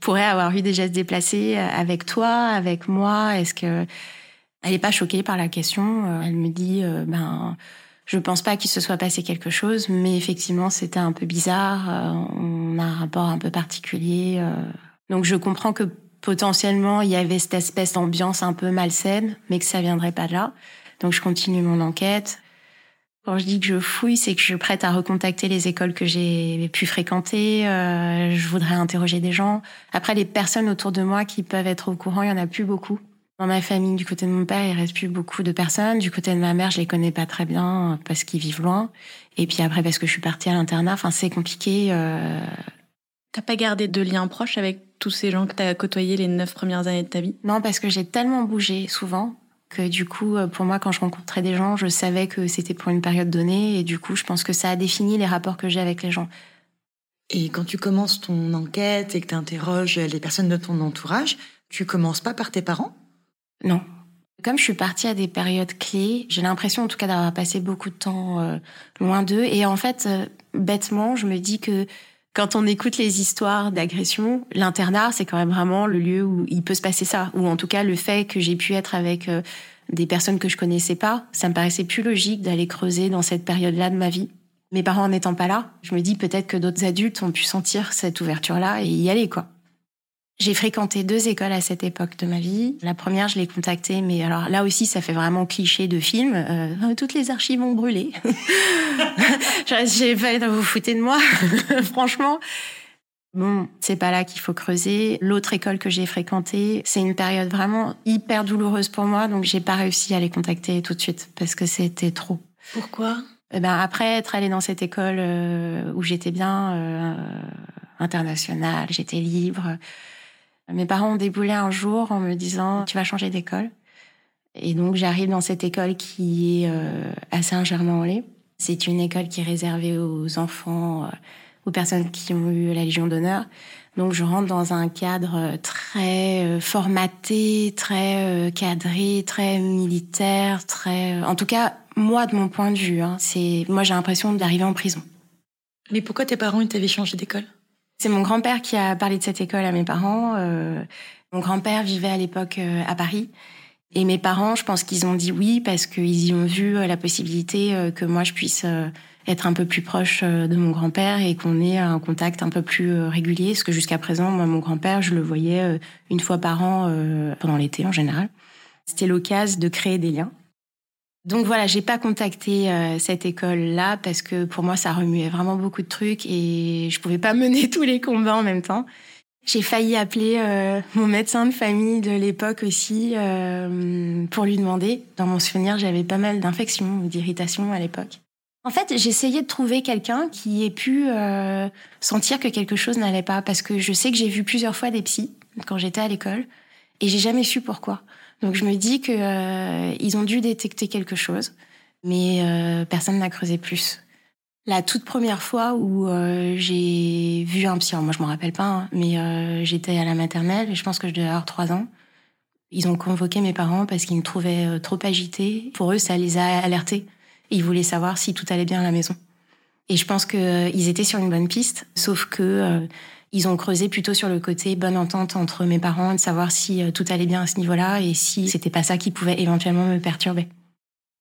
[SPEAKER 5] pourrait avoir eu des gestes déplacés avec toi, avec moi? Est-ce que elle est pas choquée par la question Elle me dit ben je pense pas qu'il se soit passé quelque chose, mais effectivement, c'était un peu bizarre. Euh, on a un rapport un peu particulier. Euh. Donc, je comprends que potentiellement, il y avait cette espèce d'ambiance un peu malsaine, mais que ça viendrait pas de là. Donc, je continue mon enquête. Quand je dis que je fouille, c'est que je prête à recontacter les écoles que j'ai pu fréquenter. Euh, je voudrais interroger des gens. Après, les personnes autour de moi qui peuvent être au courant, il y en a plus beaucoup. Dans ma famille, du côté de mon père, il reste plus beaucoup de personnes. Du côté de ma mère, je les connais pas très bien parce qu'ils vivent loin. Et puis après, parce que je suis partie à l'internat, enfin, c'est compliqué. Euh...
[SPEAKER 2] T'as pas gardé de lien proche avec tous ces gens que t'as côtoyés les neuf premières années de ta vie?
[SPEAKER 5] Non, parce que j'ai tellement bougé souvent que du coup, euh, pour moi, quand je rencontrais des gens, je savais que c'était pour une période donnée. Et du coup, je pense que ça a défini les rapports que j'ai avec les gens.
[SPEAKER 4] Et quand tu commences ton enquête et que tu interroges les personnes de ton entourage, tu commences pas par tes parents?
[SPEAKER 5] Non. Comme je suis partie à des périodes clés, j'ai l'impression en tout cas d'avoir passé beaucoup de temps euh, loin d'eux. Et en fait, euh, bêtement, je me dis que quand on écoute les histoires d'agression, l'internat, c'est quand même vraiment le lieu où il peut se passer ça. Ou en tout cas, le fait que j'ai pu être avec euh, des personnes que je connaissais pas, ça me paraissait plus logique d'aller creuser dans cette période-là de ma vie. Mes parents n'étant pas là, je me dis peut-être que d'autres adultes ont pu sentir cette ouverture-là et y aller, quoi. J'ai fréquenté deux écoles à cette époque de ma vie. La première, je l'ai contactée, mais alors là aussi, ça fait vraiment cliché de film. Euh, toutes les archives ont brûlé. J'ai fait, vous foutez de moi, franchement. Bon, c'est pas là qu'il faut creuser. L'autre école que j'ai fréquentée, c'est une période vraiment hyper douloureuse pour moi, donc j'ai pas réussi à les contacter tout de suite parce que c'était trop.
[SPEAKER 4] Pourquoi?
[SPEAKER 5] Eh ben après être allée dans cette école euh, où j'étais bien euh, internationale, j'étais libre. Mes parents ont déboulé un jour en me disant tu vas changer d'école. Et donc j'arrive dans cette école qui est euh, à Saint-Germain-en-Laye. C'est une école qui est réservée aux enfants, euh, aux personnes qui ont eu la Légion d'honneur. Donc je rentre dans un cadre très euh, formaté, très cadré, très militaire, très. En tout cas, moi de mon point de vue, hein, c'est moi j'ai l'impression d'arriver en prison.
[SPEAKER 4] Mais pourquoi tes parents t'avaient changé d'école?
[SPEAKER 5] C'est mon grand-père qui a parlé de cette école à mes parents. Euh, mon grand-père vivait à l'époque euh, à Paris. Et mes parents, je pense qu'ils ont dit oui parce qu'ils y ont vu euh, la possibilité que moi je puisse être un peu plus proche de mon grand-père et qu'on ait un contact un peu plus régulier. Parce que jusqu'à présent, moi, mon grand-père, je le voyais une fois par an pendant l'été en général. C'était l'occasion de créer des liens. Donc voilà, j'ai pas contacté euh, cette école-là parce que pour moi, ça remuait vraiment beaucoup de trucs et je pouvais pas mener tous les combats en même temps. J'ai failli appeler euh, mon médecin de famille de l'époque aussi euh, pour lui demander. Dans mon souvenir, j'avais pas mal d'infections ou d'irritations à l'époque. En fait, j'essayais de trouver quelqu'un qui ait pu sentir que quelque chose n'allait pas parce que je sais que j'ai vu plusieurs fois des psys quand j'étais à l'école et j'ai jamais su pourquoi. Donc je me dis que euh, ils ont dû détecter quelque chose, mais euh, personne n'a creusé plus. La toute première fois où euh, j'ai vu un psy, moi je m'en rappelle pas, hein, mais j'étais à la maternelle et je pense que je devais avoir trois ans. Ils ont convoqué mes parents parce qu'ils me trouvaient trop agitée. Pour eux, ça les a alertés. Ils voulaient savoir si tout allait bien à la maison. Et je pense qu'ils étaient sur une bonne piste, sauf que ils ont creusé plutôt sur le côté bonne entente entre mes parents, de savoir si euh, tout allait bien à ce niveau-là et si c'était pas ça qui pouvait éventuellement me perturber.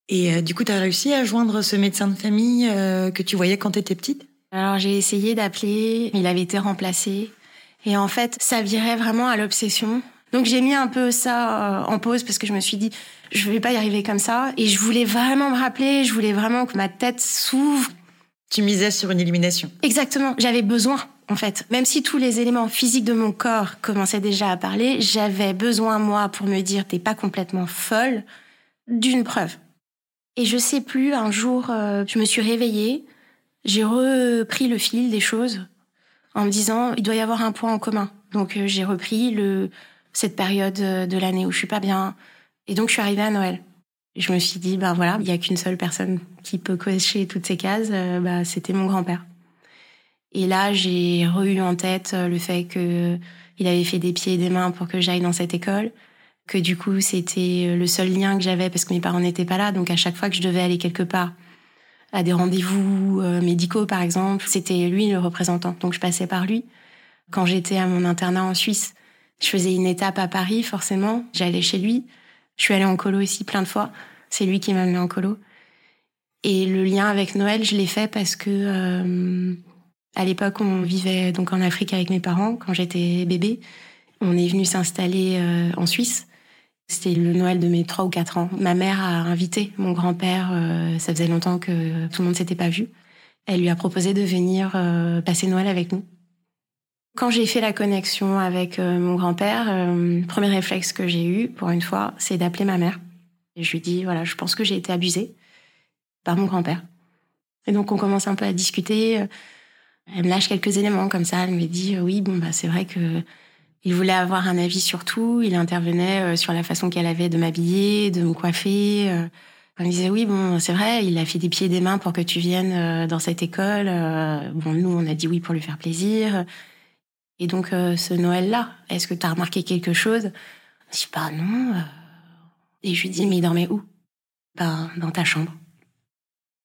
[SPEAKER 4] Et euh, du coup, tu as réussi à joindre ce médecin de famille euh, que tu voyais quand tu étais petite?
[SPEAKER 5] Alors j'ai essayé d'appeler, il avait été remplacé. Et en fait, ça virait vraiment à l'obsession. Donc j'ai mis un peu ça en pause parce que je me suis dit, je vais pas y arriver comme ça. Et je voulais vraiment me rappeler, je voulais vraiment que ma tête s'ouvre.
[SPEAKER 4] Tu misais sur une élimination?
[SPEAKER 5] Exactement, j'avais besoin en fait. Même si tous les éléments physiques de mon corps commençaient déjà à parler, j'avais besoin, moi, pour me dire t'es pas complètement folle, d'une preuve. Et je sais plus, un jour, euh, je me suis réveillée, j'ai repris le fil des choses en me disant il doit y avoir un point en commun. Donc euh, j'ai repris le cette période euh, de l'année où je suis pas bien. Et donc je suis arrivée à Noël. Je me suis dit ben voilà, il y a qu'une seule personne qui peut cocher toutes ces cases, bah, c'était mon grand-père. Et là, j'ai re en tête euh, le fait que il avait fait des pieds et des mains pour que j'aille dans cette école, que du coup, c'était euh, le seul lien que j'avais parce que mes parents n'étaient pas là. Donc, à chaque fois que je devais aller quelque part, à des rendez-vous euh, médicaux, par exemple, c'était lui le représentant. Donc, je passais par lui. Quand j'étais à mon internat en Suisse, je faisais une étape à Paris, forcément. J'allais chez lui. Je suis allée en colo aussi plein de fois. C'est lui qui m'a amené en colo. Et le lien avec Noël, je l'ai fait parce que à l'époque, on vivait donc en Afrique avec mes parents quand j'étais bébé. On est venu s'installer euh, en Suisse. C'était le Noël de mes trois ou quatre ans. Ma mère a invité mon grand-père. Euh, ça faisait longtemps que tout le monde s'était pas vu. Elle lui a proposé de venir euh, passer Noël avec nous. Quand j'ai fait la connexion avec mon grand-père, le premier réflexe que j'ai eu, pour une fois, c'est d'appeler ma mère. Et je lui dis, voilà, je pense que j'ai été abusée par mon grand-père. Et donc on commence un peu à discuter. Elle me lâche quelques éléments comme ça. Elle me dit euh, oui, bon bah c'est vrai que il voulait avoir un avis sur tout. Il intervenait euh, sur la façon qu'elle avait de m'habiller, de me coiffer. Euh. On me disait oui, bon, c'est vrai, il a fait des pieds et des mains pour que tu viennes dans cette école. Bon, nous, on a dit oui pour lui faire plaisir. Et donc, ce Noël-là, est-ce que tu as remarqué quelque chose? Je dis, bah non. Et je lui dis, mais il dormait où? Bah, dans ta chambre.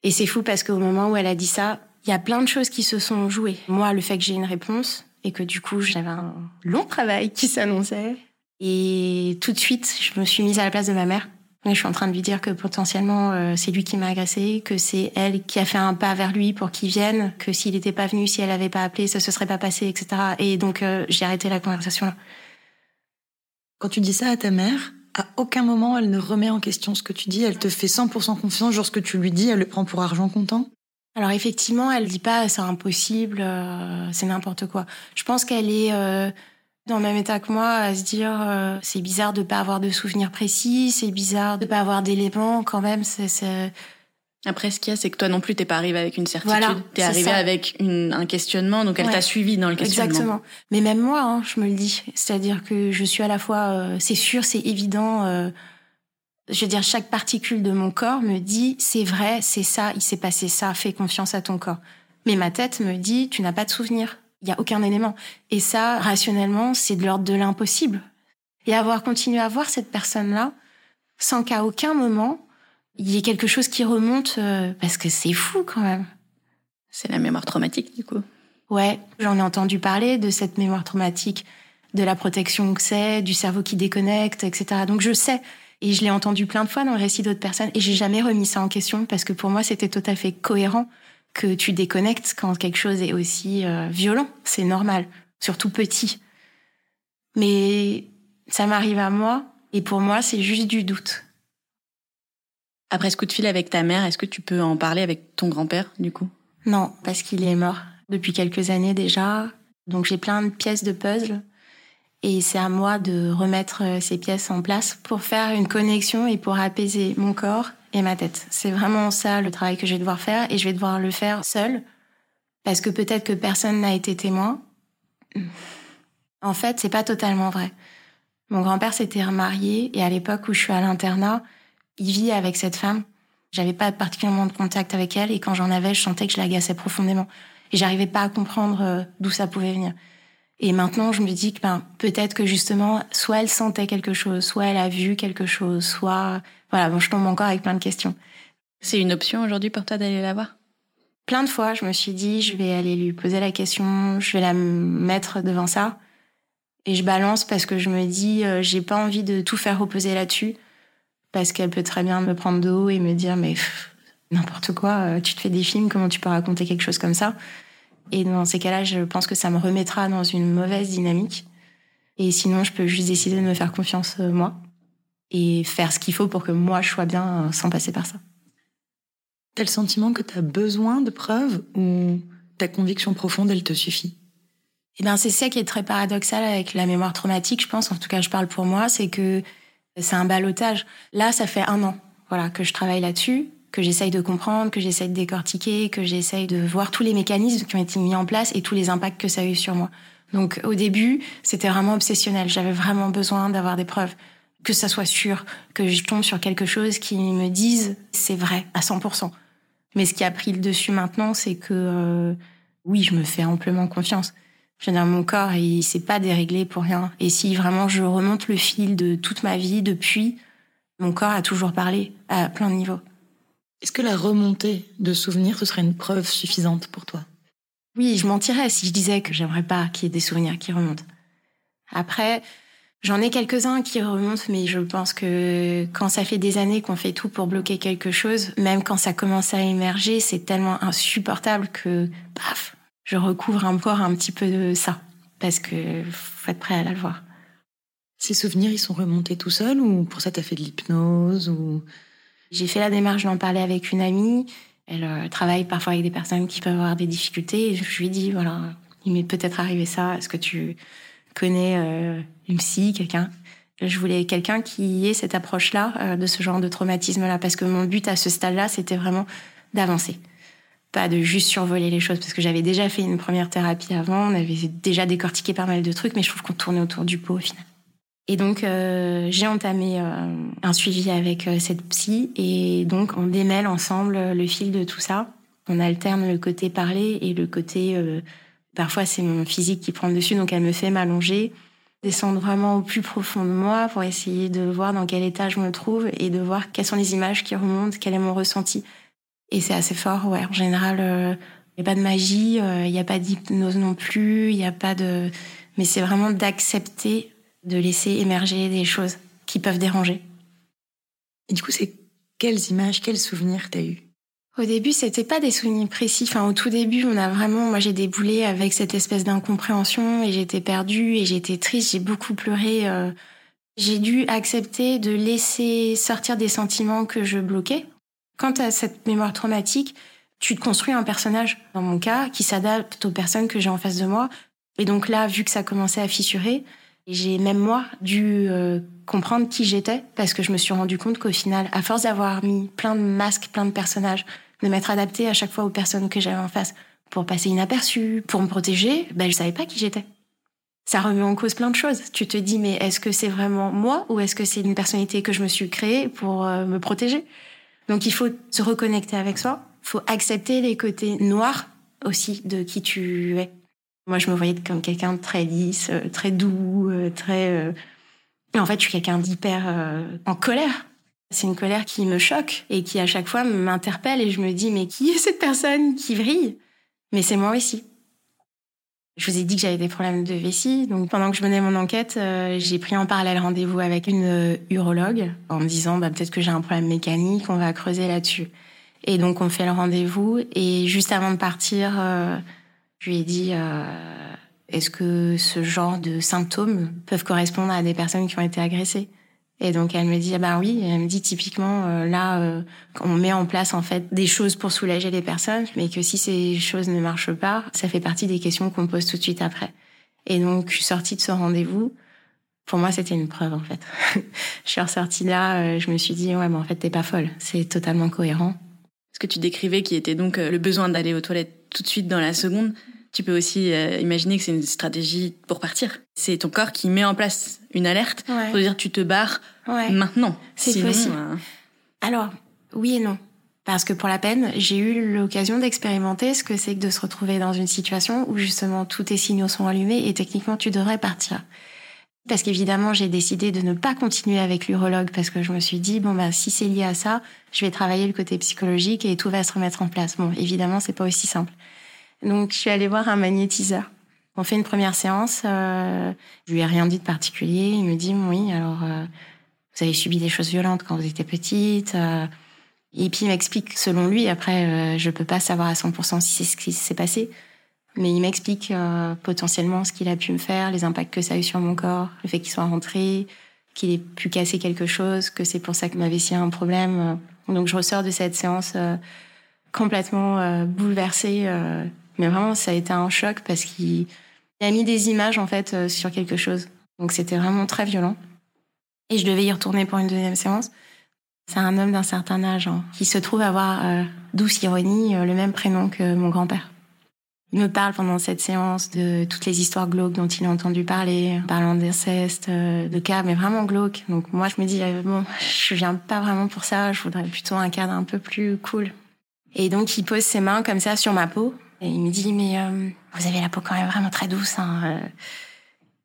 [SPEAKER 5] Et c'est fou parce qu'au moment où elle a dit ça, il y a plein de choses qui se sont jouées. Moi, le fait que j'ai une réponse et que du coup, j'avais un long travail qui s'annonçait. Et tout de suite, je me suis mise à la place de ma mère je suis en train de lui dire que potentiellement euh, c'est lui qui m'a agressé, que c'est elle qui a fait un pas vers lui pour qu'il vienne, que s'il n'était pas venu, si elle n'avait pas appelé, ça se serait pas passé, etc. Et donc euh, j'ai arrêté la conversation là.
[SPEAKER 4] Quand tu dis ça à ta mère, à aucun moment elle ne remet en question ce que tu dis, elle te fait 100% confiance, genre ce que tu lui dis, elle le prend pour argent comptant
[SPEAKER 5] alors effectivement, elle dit pas c'est impossible, euh, c'est n'importe quoi. Je pense qu'elle est dans le même état que moi, à se dire euh, c'est bizarre de pas avoir de souvenirs précis, c'est bizarre de pas avoir d'éléments quand même. C'est,
[SPEAKER 2] Après, ce qu'il y a, c'est que toi non plus, t'es pas arrivé avec une certitude. Voilà, t'es arrivé avec une, un questionnement, donc elle t'a suivi dans le questionnement.
[SPEAKER 5] Exactement. Mais même moi, hein, je me le dis. C'est-à-dire que je suis à la fois, euh, c'est sûr, c'est évident. Je veux dire, chaque particule de mon corps me dit c'est vrai, c'est ça, il s'est passé ça, fais confiance à ton corps. Mais ma tête me dit tu n'as pas de souvenirs il y a aucun élément. Et ça, rationnellement, c'est de l'ordre de l'impossible. Et avoir continué à voir cette personne-là, sans qu'à aucun moment, il y ait quelque chose qui remonte, euh, parce que c'est fou quand même.
[SPEAKER 2] C'est la mémoire traumatique, du coup.
[SPEAKER 5] Ouais, j'en ai entendu parler de cette mémoire traumatique, de la protection que c'est, du cerveau qui déconnecte, etc. Donc je sais. Et je l'ai entendu plein de fois dans le récit d'autres personnes, et j'ai jamais remis ça en question, parce que pour moi, c'était tout à fait cohérent que tu déconnectes quand quelque chose est aussi euh, violent. C'est normal, surtout petit. Mais ça m'arrive à moi, et pour moi, c'est juste du doute.
[SPEAKER 2] Après ce coup de fil avec ta mère, est-ce que tu peux en parler avec ton grand-père, du coup?
[SPEAKER 5] Non, parce qu'il est mort depuis quelques années déjà. Donc j'ai plein de pièces de puzzle. Et c'est à moi de remettre euh, ces pièces en place pour faire une connexion et pour apaiser mon corps et ma tête. C'est vraiment ça le travail que je vais devoir faire et je vais devoir le faire seul parce que peut-être que personne n'a été témoin. En fait, c'est pas totalement vrai. Mon grand-père s'était remarié et à l'époque où je suis à l'internat, il vit avec cette femme. J'avais pas particulièrement de contact avec elle et quand j'en avais, je sentais que je l'agaçais profondément et j'arrivais pas à comprendre euh, d'où ça pouvait venir. Et maintenant, je me dis que ben, peut-être que justement, soit elle sentait quelque chose, soit elle a vu quelque chose, soit voilà, bon, je tombe encore avec plein de questions.
[SPEAKER 2] C'est une option aujourd'hui pour toi d'aller la voir?
[SPEAKER 5] Plein de fois, je me suis dit, je vais aller lui poser la question, je vais la mettre devant ça. Et je balance parce que je me dis, euh, j'ai pas envie de tout faire reposer là-dessus. Parce qu'elle peut très bien me prendre de haut et me dire, mais n'importe quoi, euh, tu te fais des films, comment tu peux raconter quelque chose comme ça? Et dans ces cas-là, je pense que ça me remettra dans une mauvaise dynamique. Et sinon, je peux juste décider de me faire confiance, euh, moi et faire ce qu'il faut pour que moi je sois bien euh, sans passer par ça.
[SPEAKER 4] T'as le sentiment que tu as besoin de preuves ou ta conviction profonde elle te suffit?
[SPEAKER 5] Eh ben c'est ça qui est très paradoxal avec la mémoire traumatique, je pense. En tout cas, je parle pour moi, c'est que c'est un balotage. Là, ça fait un an, voilà, que je travaille là-dessus, que j'essaye de comprendre, que j'essaye de décortiquer, que j'essaye de voir tous les mécanismes qui ont été mis en place et tous les impacts que ça a eu sur moi. Donc au début, c'était vraiment obsessionnel. J'avais vraiment besoin d'avoir des preuves que ça soit sûr, que je tombe sur quelque chose qui me dise c'est vrai à 100%. Mais ce qui a pris le dessus maintenant, c'est que euh, oui, je me fais amplement confiance. Je veux dire, mon corps, il s'est pas déréglé pour rien. Et si vraiment je remonte le fil de toute ma vie depuis, mon corps a toujours parlé à plein de niveaux.
[SPEAKER 4] Est-ce que la remontée de souvenirs, ce serait une preuve suffisante pour toi?
[SPEAKER 5] Oui, je mentirais si je disais que j'aimerais pas qu'il y ait des souvenirs qui remontent. Après, J'en ai quelques-uns qui remontent, mais je pense que quand ça fait des années qu'on fait tout pour bloquer quelque chose, même quand ça commence à émerger, c'est tellement insupportable que, paf, je recouvre encore un petit peu de ça. Parce que faut être prêt à la le voir.
[SPEAKER 4] Ces souvenirs, ils sont remontés tout seuls ou pour ça t'as fait de l'hypnose ou
[SPEAKER 5] J'ai fait la démarche d'en parler avec une amie. Elle euh, travaille parfois avec des personnes qui peuvent avoir des difficultés. Je lui ai dit, voilà, il m'est peut-être arrivé ça. Est-ce que tu connais euh, une psy, quelqu'un? Je voulais quelqu'un qui ait cette approche-là euh, de ce genre de traumatisme-là, parce que mon but à ce stade-là, c'était vraiment d'avancer. Pas de juste survoler les choses, parce que j'avais déjà fait une première thérapie avant, on avait déjà décortiqué pas mal de trucs, mais je trouve qu'on tournait autour du pot au final. Et donc, euh, j'ai entamé euh, un suivi avec euh, cette psy et donc on démêle ensemble le fil de tout ça. On alterne le côté parler et le côté... parfois, c'est mon physique qui prend dessus, donc elle me fait m'allonger, descendre vraiment au plus profond de moi pour essayer de voir dans quel état je me trouve et de voir quelles sont les images qui remontent, quel est mon ressenti. Et c'est assez fort, ouais. En général, il n'y a pas de magie, il n'y a pas d'hypnose non plus, il a pas de... Mais c'est vraiment d'accepter de laisser émerger des choses qui peuvent déranger.
[SPEAKER 4] Et du coup, c'est quelles images, quels souvenirs t'as eu?
[SPEAKER 5] Au début, c'était pas des souvenirs précis. Enfin, au tout début, on a vraiment, moi, j'ai déboulé avec cette espèce d'incompréhension et j'étais perdue et j'étais triste. J'ai beaucoup pleuré. Euh. J'ai dû accepter de laisser sortir des sentiments que je bloquais. Quant à cette mémoire traumatique, tu te construis un personnage, dans mon cas, qui s'adapte aux personnes que j'ai en face de moi. Et donc là, vu que ça commençait à fissurer, j'ai même moi dû euh, comprendre qui j'étais parce que je me suis rendu compte qu'au final, à force d'avoir mis plein de masques, plein de personnages, de m'être adapté à chaque fois aux personnes que j'avais en face pour passer inaperçu, pour me protéger, ben je savais pas qui j'étais. Ça remet en cause plein de choses. Tu te dis mais est-ce que c'est vraiment moi ou est-ce que c'est une personnalité que je me suis créée pour euh, me protéger? Donc il faut se reconnecter avec soi, faut accepter les côtés noirs aussi de qui tu es. Moi, je me voyais comme quelqu'un de très lisse, euh, très doux, euh, très. Euh, en fait, je suis quelqu'un d'hyper en colère. C'est une colère qui me choque et qui à chaque fois m'interpelle et je me dis mais qui est cette personne qui vrille? Mais c'est moi aussi. Je vous ai dit que j'avais des problèmes de vessie, donc pendant que je menais mon enquête, j'ai pris en parallèle rendez-vous avec une urologue en me disant bah, peut-être que j'ai un problème mécanique, on va creuser là-dessus. Et donc on fait le rendez-vous et juste avant de partir, je lui ai dit, euh, est-ce que ce genre de symptômes peuvent correspondre à des personnes qui ont été agressées? Et donc elle me dit, ah bah oui, elle me dit typiquement, euh, là, euh, on met en place en fait des choses pour soulager les personnes, mais que si ces choses ne marchent pas, ça fait partie des questions qu'on pose tout de suite après. Et donc je suis sortie de ce rendez-vous. Pour moi, c'était une preuve en fait. je suis ressortie là, je me suis dit, ouais, mais en fait, t'es pas folle. C'est totalement cohérent.
[SPEAKER 2] Que tu décrivais, qui était donc le besoin d'aller aux toilettes tout de suite dans la seconde, tu peux aussi euh, imaginer que c'est une stratégie pour partir. C'est ton corps qui met en place une alerte pour dire tu te barres maintenant.
[SPEAKER 5] C'est possible. Euh, Alors, oui et non. Parce que pour la peine, j'ai eu l'occasion d'expérimenter ce que c'est que de se retrouver dans une situation où justement tous tes signaux sont allumés et techniquement tu devrais partir. Parce qu'évidemment, j'ai décidé de ne pas continuer avec l'urologue parce que je me suis dit bon bah si c'est lié à ça, je vais travailler le côté psychologique et tout va se remettre en place. Bon, évidemment, c'est pas aussi simple. Donc, je suis allée voir un magnétiseur. On fait une première séance. Euh, je lui ai rien dit de particulier. Il me dit oui, alors euh, vous avez subi des choses violentes quand vous étiez petite. Euh. et puis il m'explique, selon lui, après, euh, je peux pas savoir à 100% si c'est ce qui s'est passé, mais il m'explique euh, potentiellement ce qu'il a pu me faire, les impacts que ça a eu sur mon corps, le fait qu'il soit rentré, qu'il ait pu casser quelque chose, que c'est pour ça que ma vessie a un problème. Donc je ressors de cette séance complètement bouleversée mais vraiment, ça a été un choc parce qu'il a mis des images en fait euh, sur quelque chose. Donc c'était vraiment très violent. Et je devais y retourner pour une deuxième séance. C'est un homme d'un certain âge hein, qui se trouve avoir, euh, douce ironie, euh, le même prénom que mon grand-père. Il me parle pendant cette séance de toutes les histoires glauques dont il a entendu parler, parlant d'inceste, de cas, mais vraiment glauques. Donc moi, je me dis, bon, je viens pas vraiment pour ça, je voudrais plutôt un cadre un peu plus cool. Et donc, il pose ses mains comme ça sur ma peau, et il me dit, mais euh, vous avez la peau quand même vraiment très douce. Hein,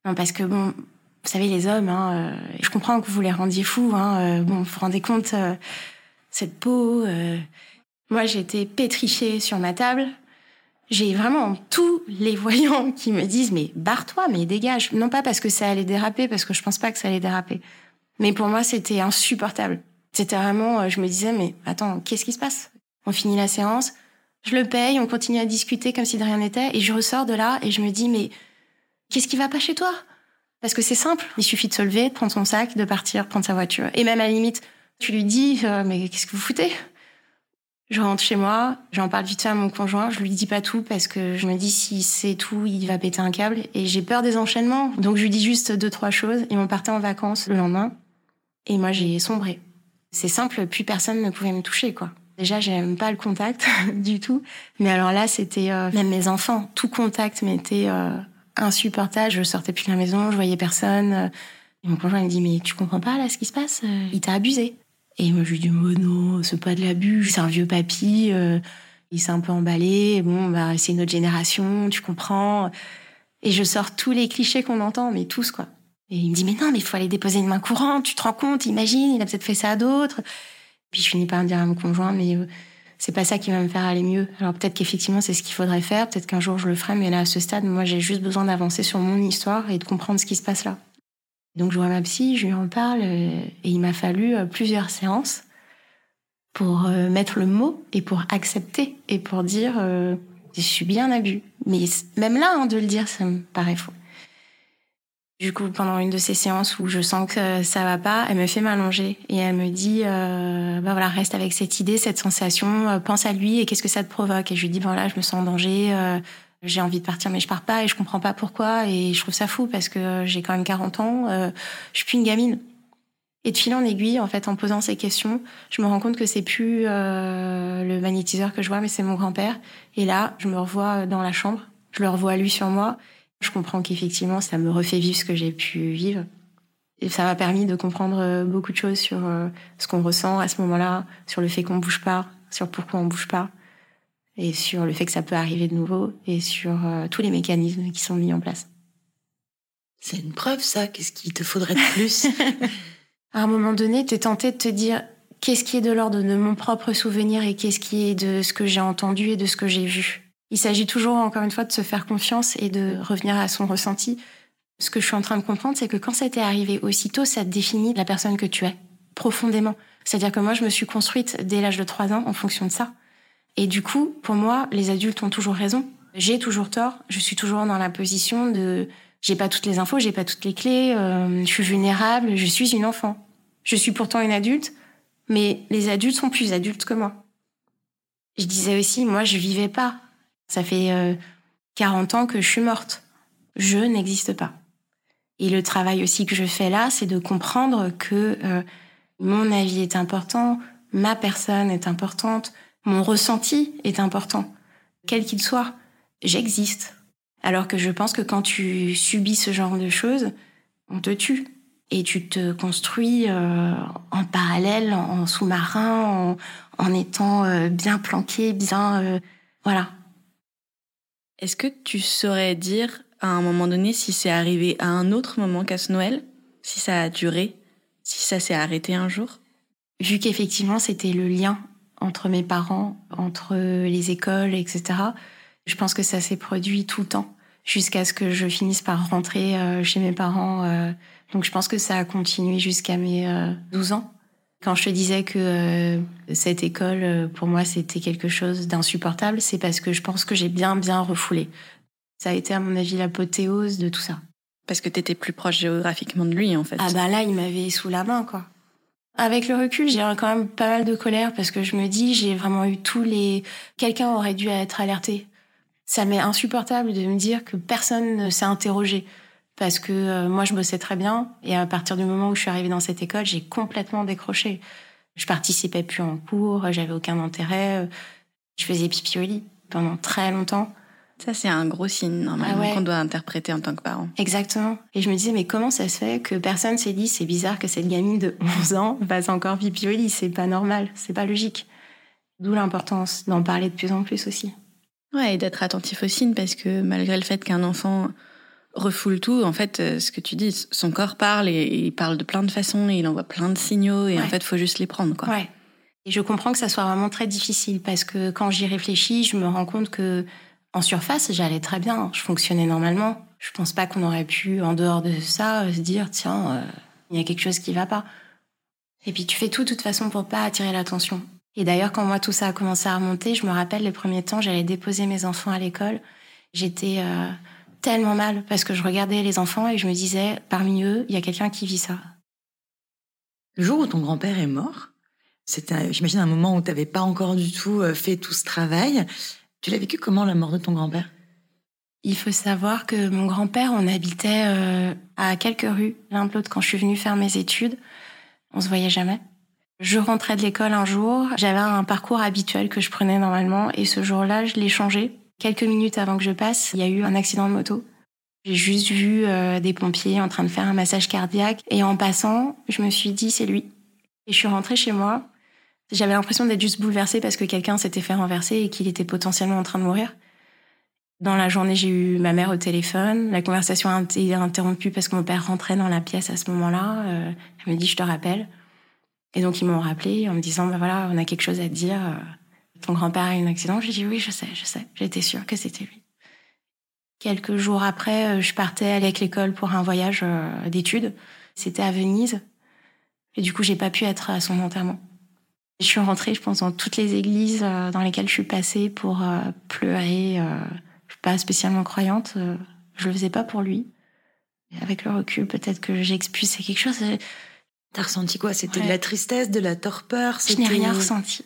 [SPEAKER 5] euh. Parce que, bon, vous savez, les hommes, hein, euh, je comprends que vous les rendiez fous. Hein, bon, vous vous rendez compte, cette peau... moi, j'étais pétrifiée sur ma table. J'ai vraiment tous les voyants qui me disent, mais barre-toi, mais dégage. Non pas parce que ça allait déraper, parce que je pense pas que ça allait déraper. Mais pour moi, c'était insupportable. C'était vraiment, je me disais, mais attends, qu'est-ce qui se passe? On finit la séance, je le paye, on continue à discuter comme si de rien n'était, et je ressors de là et je me dis, mais qu'est-ce qui va pas chez toi? Parce que c'est simple, il suffit de se lever, de prendre son sac, de partir, prendre sa voiture. Et même à la limite, tu lui dis, euh, mais qu'est-ce que vous foutez? Je rentre chez moi, j'en parle vite fait à mon conjoint, je lui dis pas tout parce que je me dis, si c'est tout, il va péter un câble, et j'ai peur des enchaînements. Donc je lui dis juste deux, trois choses, et on partait en vacances le lendemain, et moi j'ai sombré. C'est simple, plus personne ne pouvait me toucher, quoi. Déjà, j'aime pas le contact du tout. Mais alors là, c'était euh, même mes enfants. Tout contact m'était euh, insupportable. Je sortais plus de la maison, je voyais personne. Et mon conjoint me dit mais tu comprends pas là ce qui se passe Il t'a abusé. Et moi je lui dis non, c'est pas de l'abus, c'est un vieux papy. euh, il s'est un peu emballé. Bon bah c'est une autre génération, tu comprends. Et je sors tous les clichés qu'on entend, mais tous quoi. Et il me dit mais non mais il faut aller déposer une main courante. Tu te rends compte Imagine, il a peut-être fait ça à d'autres. Puis je finis par me dire à mon conjoint mais euh, c'est pas ça qui va me faire aller mieux. Alors peut-être qu'effectivement c'est ce qu'il faudrait faire, peut-être qu'un jour je le ferai, mais là à ce stade, moi j'ai juste besoin d'avancer sur mon histoire et de comprendre ce qui se passe là. Donc je vois ma psy, je lui en parle euh, et il m'a fallu euh, plusieurs séances pour euh, mettre le mot et pour accepter et pour dire je suis bien abus. Mais même là, hein, de le dire, ça me paraît faux. Du coup, pendant une de ces séances où je sens que ça va pas, elle me fait m'allonger et elle me dit euh, bah voilà, reste avec cette idée, cette sensation, pense à lui et qu'est-ce que ça te provoque? Et je lui dis voilà, je me sens en danger, j'ai envie de partir mais je pars pas et je comprends pas pourquoi et je trouve ça fou parce que j'ai quand même 40 ans, euh, je suis plus une gamine. Et de fil en aiguille, en fait, en posant ces questions, je me rends compte que c'est plus euh, le magnétiseur que je vois, mais c'est mon grand-père. Et là, je me revois dans la chambre, je le revois lui sur moi. Je comprends qu'effectivement, ça me refait vivre ce que j'ai pu vivre. Et ça m'a permis de comprendre euh, beaucoup de choses sur euh, ce qu'on ressent à ce moment-là, sur le fait qu'on bouge pas, sur pourquoi on bouge pas, et sur le fait que ça peut arriver de nouveau, et sur euh, tous les mécanismes qui sont mis en place.
[SPEAKER 4] C'est une preuve, ça? Qu'est-ce qu'il te faudrait de plus?
[SPEAKER 5] À un moment donné, tu es tenté de te dire qu'est-ce qui est de l'ordre de mon propre souvenir et qu'est-ce qui est de ce que j'ai entendu et de ce que j'ai vu? Il s'agit toujours, encore une fois, de se faire confiance et de revenir à son ressenti. Ce que je suis en train de comprendre, c'est que quand ça t'est arrivé aussitôt, ça te définit la personne que tu es, profondément. C'est-à-dire que moi, je me suis construite dès l'âge de 3 ans en fonction de ça. Et du coup, pour moi, les adultes ont toujours raison. J'ai toujours tort. Je suis toujours dans la position de j'ai pas toutes les infos, j'ai pas toutes les clés, euh, je suis vulnérable, je suis une enfant. Je suis pourtant une adulte, mais les adultes sont plus adultes que moi. Je disais aussi, moi, je vivais pas. Ça fait euh, 40 ans que je suis morte. Je n'existe pas. Et le travail aussi que je fais là, c'est de comprendre que euh, mon avis est important, ma personne est importante, mon ressenti est important, quel qu'il soit. J'existe. Alors que je pense que quand tu subis ce genre de choses, on te tue. Et tu te construis euh, en parallèle, en sous-marin, en, en étant euh, bien planqué, bien... euh, voilà.
[SPEAKER 2] Est-ce que tu saurais dire à un moment donné si c'est arrivé à un autre moment qu'à ce Noël? Si ça a duré? Si ça s'est arrêté un jour?
[SPEAKER 5] Vu qu'effectivement, c'était le lien entre mes parents, entre les écoles, etc., je pense que ça s'est produit tout le temps, jusqu'à ce que je finisse par rentrer euh, chez mes parents. euh. donc je pense que ça a continué jusqu'à mes euh, 12 ans. Quand je te disais que euh, cette école, pour moi, c'était quelque chose d'insupportable, c'est parce que je pense que j'ai bien, bien refoulé. Ça a été, à mon avis, l'apothéose de tout ça.
[SPEAKER 2] Parce que t'étais plus proche géographiquement de lui, en fait.
[SPEAKER 5] Ah bah là, il m'avait sous la main, quoi. Avec le recul, j'ai quand même pas mal de colère parce que je me dis, j'ai vraiment eu tous les... Quelqu'un aurait dû être alerté. Ça m'est insupportable de me dire que personne ne s'est interrogé. Parce que euh, moi, je bossais très bien. Et à partir du moment où je suis arrivée dans cette école, j'ai complètement décroché. Je participais plus en cours, j'avais aucun intérêt. euh, Je faisais pipi au lit pendant très longtemps.
[SPEAKER 2] Ça, c'est un gros signe, normalement,
[SPEAKER 5] Ah ouais.
[SPEAKER 2] qu'on doit interpréter en tant que parent.
[SPEAKER 5] Exactement. Et je me disais, mais comment ça se fait que personne s'est dit, c'est bizarre que cette gamine de 11 ans fasse encore pipi au lit? C'est pas normal, c'est pas logique. D'où l'importance d'en parler de plus en plus aussi.
[SPEAKER 2] Ouais, et d'être attentif aux signes, parce que malgré le fait qu'un enfant refoule tout, en fait, euh, ce que tu dis, son corps parle et, il parle de plein de façons et il envoie plein de signaux et en fait, faut juste les prendre, quoi.
[SPEAKER 5] Ouais. Et je comprends que ça soit vraiment très difficile parce que quand j'y réfléchis, je me rends compte que en surface, j'allais très bien, je fonctionnais normalement. Je pense pas qu'on aurait pu, en dehors de ça, euh, se dire tiens, euh, il y a quelque chose qui va pas. Et puis tu fais tout de toute façon pour pas attirer l'attention. Et d'ailleurs, quand moi tout ça a commencé à remonter, je me rappelle les premiers temps, j'allais déposer mes enfants à l'école. J'étais euh, tellement mal parce que je regardais les enfants et je me disais, parmi eux, il y a quelqu'un qui vit ça.
[SPEAKER 4] Le jour où ton grand-père est mort, c'était, j'imagine, un moment où tu n'avais pas encore du tout fait tout ce travail. Tu l'as vécu comment, la mort de ton grand-père?
[SPEAKER 5] Il faut savoir que mon grand-père, on habitait euh, à quelques rues l'un de l'autre quand je suis venue faire mes études. On se voyait jamais. Je rentrais de l'école un jour, j'avais un parcours habituel que je prenais normalement et ce jour-là, je l'ai changé. Quelques minutes avant que je passe, il y a eu un accident de moto. J'ai juste vu euh, des pompiers en train de faire un massage cardiaque et en passant, je me suis dit c'est lui. Et je suis rentrée chez moi. J'avais l'impression d'être juste bouleversée parce que quelqu'un s'était fait renverser et qu'il était potentiellement en train de mourir. Dans la journée, j'ai eu ma mère au téléphone. La conversation a été interrompue parce que mon père rentrait dans la pièce à ce moment-là. Euh, elle me dit, je te rappelle. Et donc, ils m'ont rappelé en me disant, ben voilà, on a quelque chose à te dire. Ton grand-père a eu un accident. J'ai dit, oui, je sais, je sais. J'étais sûre que c'était lui. Quelques jours après, euh, je partais avec l'école pour un voyage euh, d'études. C'était à Venise. Et du coup, j'ai pas pu être à son enterrement. Je suis rentrée, je pense, dans toutes les églises dans lesquelles je suis passée pour pleurer je suis pas spécialement croyante. Euh, je le faisais pas pour lui. avec le recul, peut-être que j'expulsais quelque chose.
[SPEAKER 4] T'as ressenti quoi? C'était de la tristesse, de la torpeur?
[SPEAKER 5] Je n'ai rien ressenti.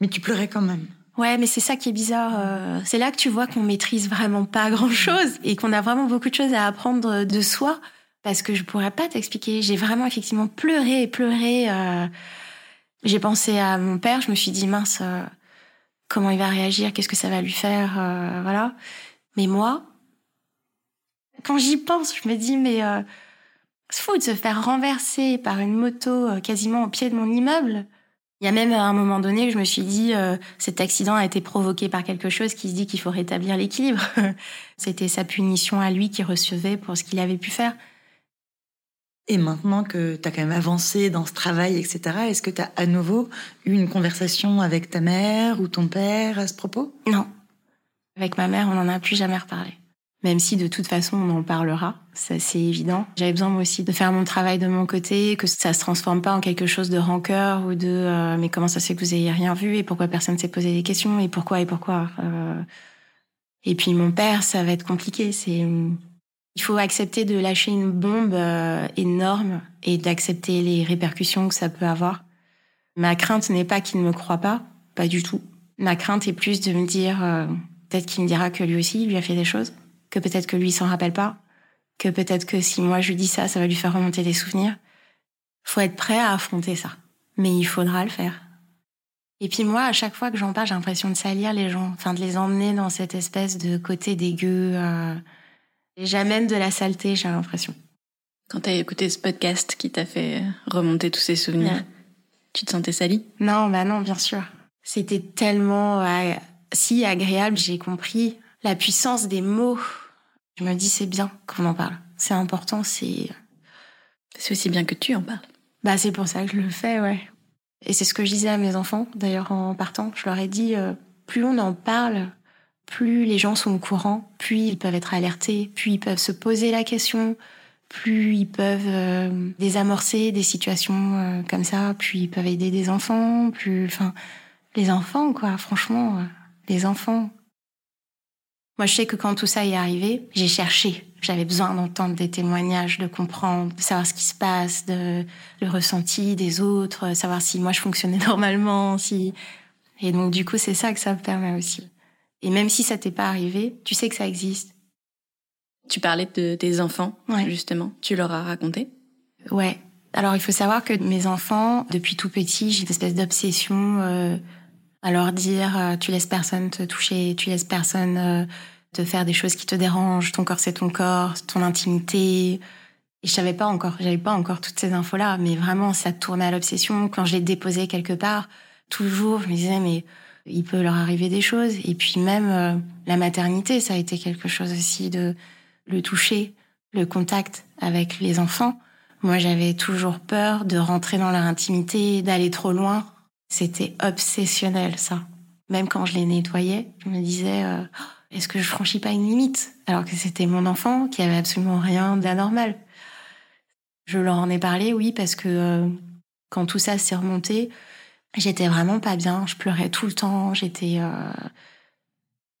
[SPEAKER 4] Mais tu pleurais quand même.
[SPEAKER 5] Ouais, mais c'est ça qui est bizarre. Euh, c'est là que tu vois qu'on maîtrise vraiment pas grand-chose et qu'on a vraiment beaucoup de choses à apprendre de soi. Parce que je pourrais pas t'expliquer. J'ai vraiment effectivement pleuré et pleuré. Euh, j'ai pensé à mon père. Je me suis dit mince comment il va réagir, qu'est-ce que ça va lui faire, euh, voilà. Mais moi, quand j'y pense, je me dis mais euh, c'est fou de se faire renverser par une moto euh, quasiment au pied de mon immeuble. Il y a même à un moment donné, je me suis dit cet accident a été provoqué par quelque chose qui se dit qu'il faut rétablir l'équilibre. C'était sa punition à lui qui recevait pour ce qu'il avait pu faire.
[SPEAKER 4] Et maintenant que tu as quand même avancé dans ce travail, etc., est-ce que tu as à nouveau eu une conversation avec ta mère ou ton père à ce propos?
[SPEAKER 5] Non. Avec ma mère, on n'en a plus jamais reparlé. Même si de toute façon on en parlera, c'est évident. J'avais besoin moi aussi de faire mon travail de mon côté, que ça se transforme pas en quelque chose de rancœur ou de euh, mais comment ça se fait que vous ayez rien vu et pourquoi personne s'est posé des questions et pourquoi et pourquoi. Euh... Et puis mon père, ça va être compliqué. C'est il faut accepter de lâcher une bombe euh, énorme et d'accepter les répercussions que ça peut avoir. Ma crainte n'est pas qu'il ne me croit pas, pas du tout. Ma crainte est plus de me dire, euh, peut-être qu'il me dira que lui aussi, il lui a fait des choses, que peut-être que lui s'en rappelle pas, que peut-être que si moi je lui dis ça, ça va lui faire remonter des souvenirs. Faut être prêt à affronter ça. Mais il faudra le faire. Et puis moi, à chaque fois que j'en parle, j'ai l'impression de salir les gens, enfin de les emmener dans cette espèce de côté dégueu. Euh, J'amène de la saleté, j'ai l'impression.
[SPEAKER 2] Quand t'as écouté ce podcast qui t'a fait remonter tous ces souvenirs, tu te sentais salie?
[SPEAKER 5] Non, bah non, bien sûr. C'était tellement euh, si agréable, j'ai compris la puissance des mots. Je me dis c'est bien qu'on en parle. C'est important, c'est
[SPEAKER 2] c'est aussi bien que tu en parles.
[SPEAKER 5] Bah c'est pour ça que je le fais, ouais. Et c'est ce que je disais à mes enfants d'ailleurs en partant, je leur ai dit euh, plus on en parle, plus les gens sont au courant, plus ils peuvent être alertés, plus ils peuvent se poser la question, plus ils peuvent euh, désamorcer des situations euh, comme ça, plus ils peuvent aider des enfants, plus, enfin, les enfants, quoi, franchement, euh, les enfants. Moi, je sais que quand tout ça est arrivé, j'ai cherché. J'avais besoin d'entendre des témoignages, de comprendre, de savoir ce qui se passe, de le ressenti des autres, savoir si moi je fonctionnais normalement, si. Et donc, du coup, c'est ça que ça me permet aussi. Et même si ça t'est pas arrivé, tu sais que ça existe.
[SPEAKER 2] Tu parlais de tes enfants, justement. Tu leur as raconté?
[SPEAKER 5] Ouais. Alors il faut savoir que mes enfants, depuis tout petit, j'ai une espèce d'obsession euh, à leur dire euh, tu laisses personne te toucher, tu laisses personne euh, te faire des choses qui te dérangent, ton corps c'est ton corps, ton intimité. Et je savais pas encore, j'avais pas encore toutes ces infos-là, mais vraiment ça tournait à l'obsession. Quand je les déposais quelque part, toujours je me disais mais il peut leur arriver des choses. Et puis même euh, la maternité, ça a été quelque chose aussi de le toucher, le contact avec les enfants. Moi, j'avais toujours peur de rentrer dans leur intimité, d'aller trop loin. C'était obsessionnel, ça. Même quand je les nettoyais, je me disais, euh, est-ce que je franchis pas une limite? Alors que c'était mon enfant qui avait absolument rien d'anormal. Je leur en ai parlé, oui, parce que euh, quand tout ça s'est remonté, J'étais vraiment pas bien, je pleurais tout le temps, j'étais... Euh,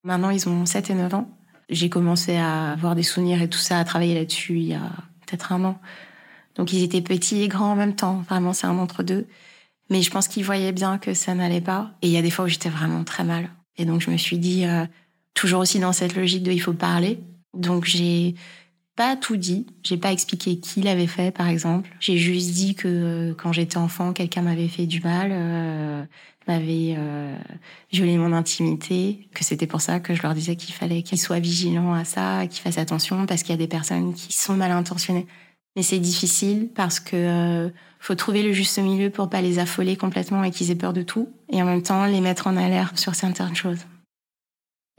[SPEAKER 5] maintenant, ils ont 7 et 9 ans. J'ai commencé à avoir des souvenirs et tout ça, à travailler là-dessus il y a peut-être un an. Donc ils étaient petits et grands en même temps, vraiment c'est un entre-deux. Mais je pense qu'ils voyaient bien que ça n'allait pas. Et il y a des fois où j'étais vraiment très mal. Et donc je me suis dit, euh, toujours aussi dans cette logique de il faut parler. Donc j'ai pas tout dit. J'ai pas expliqué qui l'avait fait, par exemple. J'ai juste dit que euh, quand j'étais enfant, quelqu'un m'avait fait du mal, euh, m'avait euh, violé mon intimité, que c'était pour ça que je leur disais qu'il fallait qu'ils soient vigilants à ça, qu'ils fassent attention, parce qu'il y a des personnes qui sont mal intentionnées. Mais c'est difficile parce que euh, faut trouver le juste milieu pour pas les affoler complètement et qu'ils aient peur de tout, et en même temps les mettre en alerte sur certaines choses.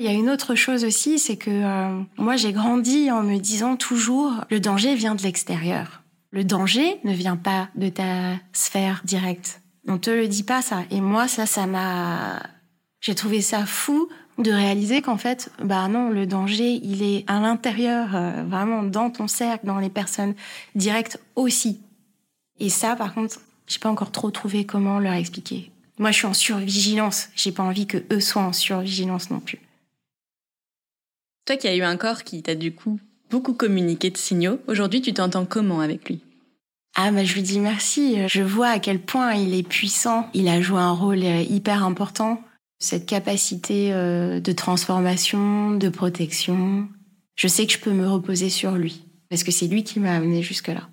[SPEAKER 5] Il y a une autre chose aussi, c'est que euh, moi j'ai grandi en me disant toujours le danger vient de l'extérieur. Le danger ne vient pas de ta sphère directe. On te le dit pas ça. Et moi ça, ça m'a, j'ai trouvé ça fou de réaliser qu'en fait, bah non, le danger il est à l'intérieur, euh, vraiment dans ton cercle, dans les personnes directes aussi. Et ça, par contre, j'ai pas encore trop trouvé comment leur expliquer. Moi, je suis en survigilance. J'ai pas envie que eux soient en survigilance non plus.
[SPEAKER 2] Toi qui as eu un corps qui t'a du coup beaucoup communiqué de signaux, aujourd'hui tu t'entends comment avec lui?
[SPEAKER 5] Ah bah je lui dis merci, je vois à quel point il est puissant, il a joué un rôle euh, hyper important, cette capacité euh, de transformation, de protection. Je sais que je peux me reposer sur lui, parce que c'est lui qui m'a amené jusque-là.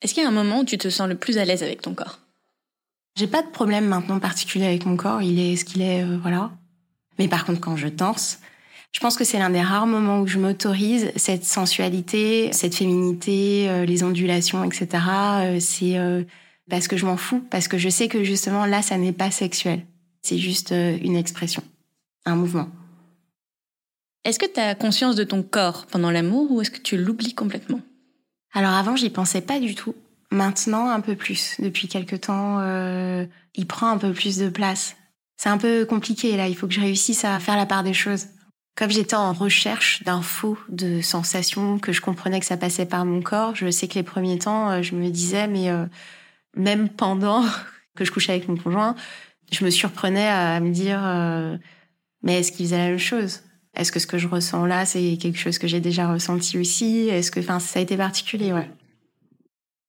[SPEAKER 2] Est-ce qu'il y a un moment où tu te sens le plus à l'aise avec ton corps?
[SPEAKER 5] J'ai pas de problème maintenant particulier avec mon corps, il est ce qu'il est, euh, voilà. Mais par contre, quand je danse, je pense que c'est l'un des rares moments où je m'autorise cette sensualité, cette féminité, euh, les ondulations, etc. Euh, c'est euh, parce que je m'en fous, parce que je sais que justement là, ça n'est pas sexuel. C'est juste une expression, un mouvement.
[SPEAKER 2] Est-ce que tu as conscience de ton corps pendant l'amour ou est-ce que tu l'oublies complètement?
[SPEAKER 5] Alors avant, j'y pensais pas du tout. Maintenant, un peu plus. Depuis quelque temps, il prend un peu plus de place. C'est un peu compliqué là. Il faut que je réussisse à faire la part des choses. Comme j'étais en recherche d'infos, de sensations, que je comprenais que ça passait par mon corps, je sais que les premiers temps, euh, je me disais, mais euh, même pendant que je couchais avec mon conjoint, je me surprenais à me dire, euh, mais est-ce qu'il faisait la même chose? Est-ce que ce que je ressens là, c'est quelque chose que j'ai déjà ressenti aussi? Est-ce que, enfin, ça a été particulier, ouais.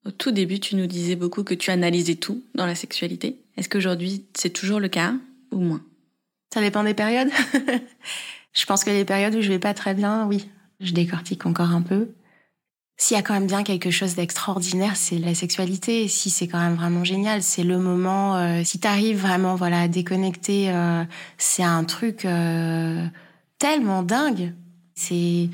[SPEAKER 2] Au tout début, tu nous disais beaucoup que tu analysais tout dans la sexualité. Est-ce qu'aujourd'hui, c'est toujours le cas ou moins?
[SPEAKER 5] Ça dépend des périodes. Je pense que les périodes où je vais pas très bien, oui, je décortique encore un peu. S'il y a quand même bien quelque chose d'extraordinaire, c'est la sexualité. Si c'est quand même vraiment génial, c'est le moment. Euh, si t'arrives vraiment, voilà, à déconnecter, euh, c'est un truc euh, tellement dingue. C'est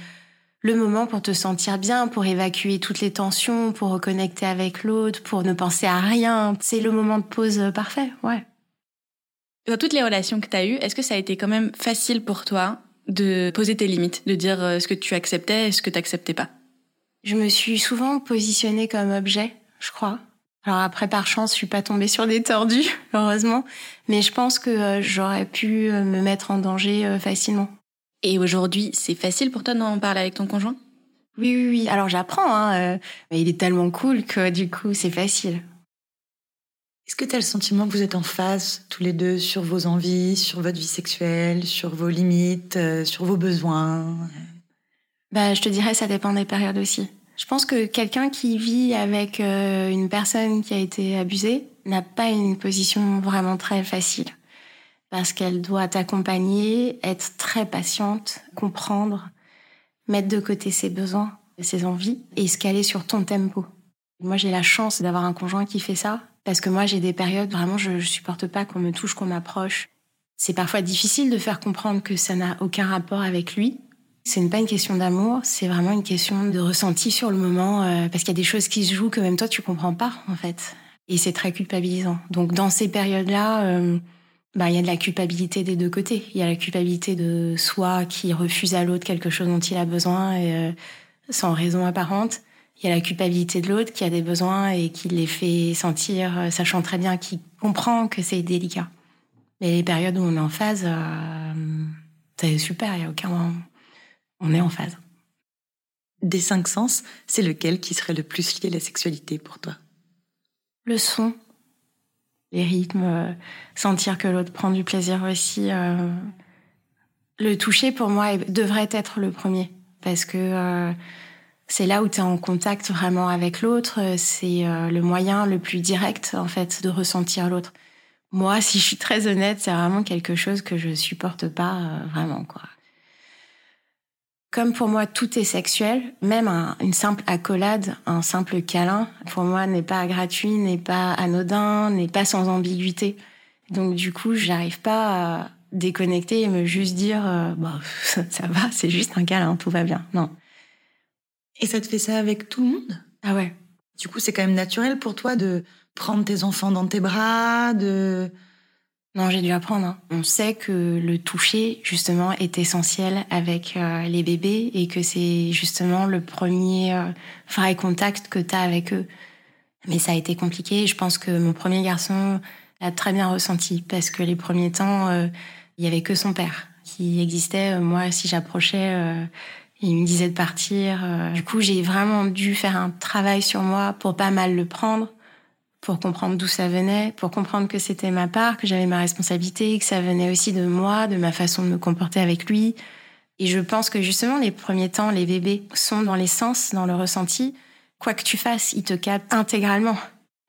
[SPEAKER 5] le moment pour te sentir bien, pour évacuer toutes les tensions, pour reconnecter avec l'autre, pour ne penser à rien. C'est le moment de pause parfait, ouais.
[SPEAKER 2] Dans toutes les relations que tu as eues, est-ce que ça a été quand même facile pour toi de poser tes limites, de dire euh, ce que tu acceptais et ce que tu n'acceptais pas
[SPEAKER 5] Je me suis souvent positionnée comme objet, je crois. Alors après, par chance, je suis pas tombée sur des tordus, heureusement, mais je pense que euh, j'aurais pu euh, me mettre en danger facilement.
[SPEAKER 2] Et aujourd'hui, c'est facile pour toi d'en parler avec ton conjoint?
[SPEAKER 5] Oui, oui, oui. Alors j'apprends, hein, mais il est tellement cool que du coup, c'est facile.
[SPEAKER 4] Est-ce que tu as le sentiment que vous êtes en phase tous les deux sur vos envies, sur votre vie sexuelle, sur vos limites, euh, sur vos besoins?
[SPEAKER 5] Bah, je te dirais, ça dépend des périodes aussi. Je pense que quelqu'un qui vit avec euh, une personne qui a été abusée n'a pas une position vraiment très facile. Parce qu'elle doit t'accompagner, être très patiente, comprendre, mettre de côté ses besoins, ses envies et se caler sur ton tempo. Moi, j'ai la chance d'avoir un conjoint qui fait ça parce que moi, j'ai des périodes, vraiment, je, supporte pas qu'on me touche, qu'on m'approche. C'est parfois difficile de faire comprendre que ça n'a aucun rapport avec lui. C'est pas une question d'amour, c'est vraiment une question de ressenti sur le moment, euh, parce qu'il y a des choses qui se jouent que même toi, tu comprends pas, en fait. Et c'est très culpabilisant. Donc, dans ces périodes-là, euh, bah, il y a de la culpabilité des deux côtés. Il y a la culpabilité de soi qui refuse à l'autre quelque chose dont il a besoin et, euh, sans raison apparente. Il y a la culpabilité de l'autre qui a des besoins et qui les fait sentir, euh, sachant très bien qu'il comprend que c'est délicat. Mais les périodes où on est en phase, euh, c'est super, il y a aucun... On est en phase.
[SPEAKER 4] Des cinq sens, c'est lequel qui serait le plus lié à la sexualité pour toi?
[SPEAKER 5] Le son, les rythmes, euh, sentir que l'autre prend du plaisir aussi. Euh, le toucher, pour moi, devrait être le premier. Parce que c'est là où tu es en contact vraiment avec l'autre. C'est euh, le moyen le plus direct, en fait, de ressentir l'autre. Moi, si je suis très honnête, c'est vraiment quelque chose que je supporte pas euh, vraiment, quoi. Comme pour moi, tout est sexuel, même une simple accolade, un simple câlin, pour moi, n'est pas gratuit, n'est pas anodin, n'est pas sans ambiguïté. Donc du coup, j'arrive pas à déconnecter et me juste dire, euh, bah, ça va, c'est juste un câlin, tout va bien. Non.
[SPEAKER 4] Et ça te fait ça avec tout le monde?
[SPEAKER 5] Ah ouais.
[SPEAKER 4] Du coup, c'est quand même naturel pour toi de prendre tes enfants dans tes bras, de...
[SPEAKER 5] Non, j'ai dû apprendre. Hein. On sait que le toucher, justement, est essentiel avec euh, les bébés et que c'est justement le premier euh, vrai contact que tu as avec eux. Mais ça a été compliqué. Je pense que mon premier garçon l'a très bien ressenti parce que les premiers temps, euh, il y avait que son père qui existait. Moi, si j'approchais, il me disait de partir. Du coup, j'ai vraiment dû faire un travail sur moi pour pas mal le prendre pour comprendre d'où ça venait, pour comprendre que c'était ma part, que j'avais ma responsabilité, que ça venait aussi de moi, de ma façon de me comporter avec lui. Et je pense que justement, les premiers temps, les bébés sont dans l'essence, dans le ressenti. Quoi que tu fasses, ils te captent intégralement.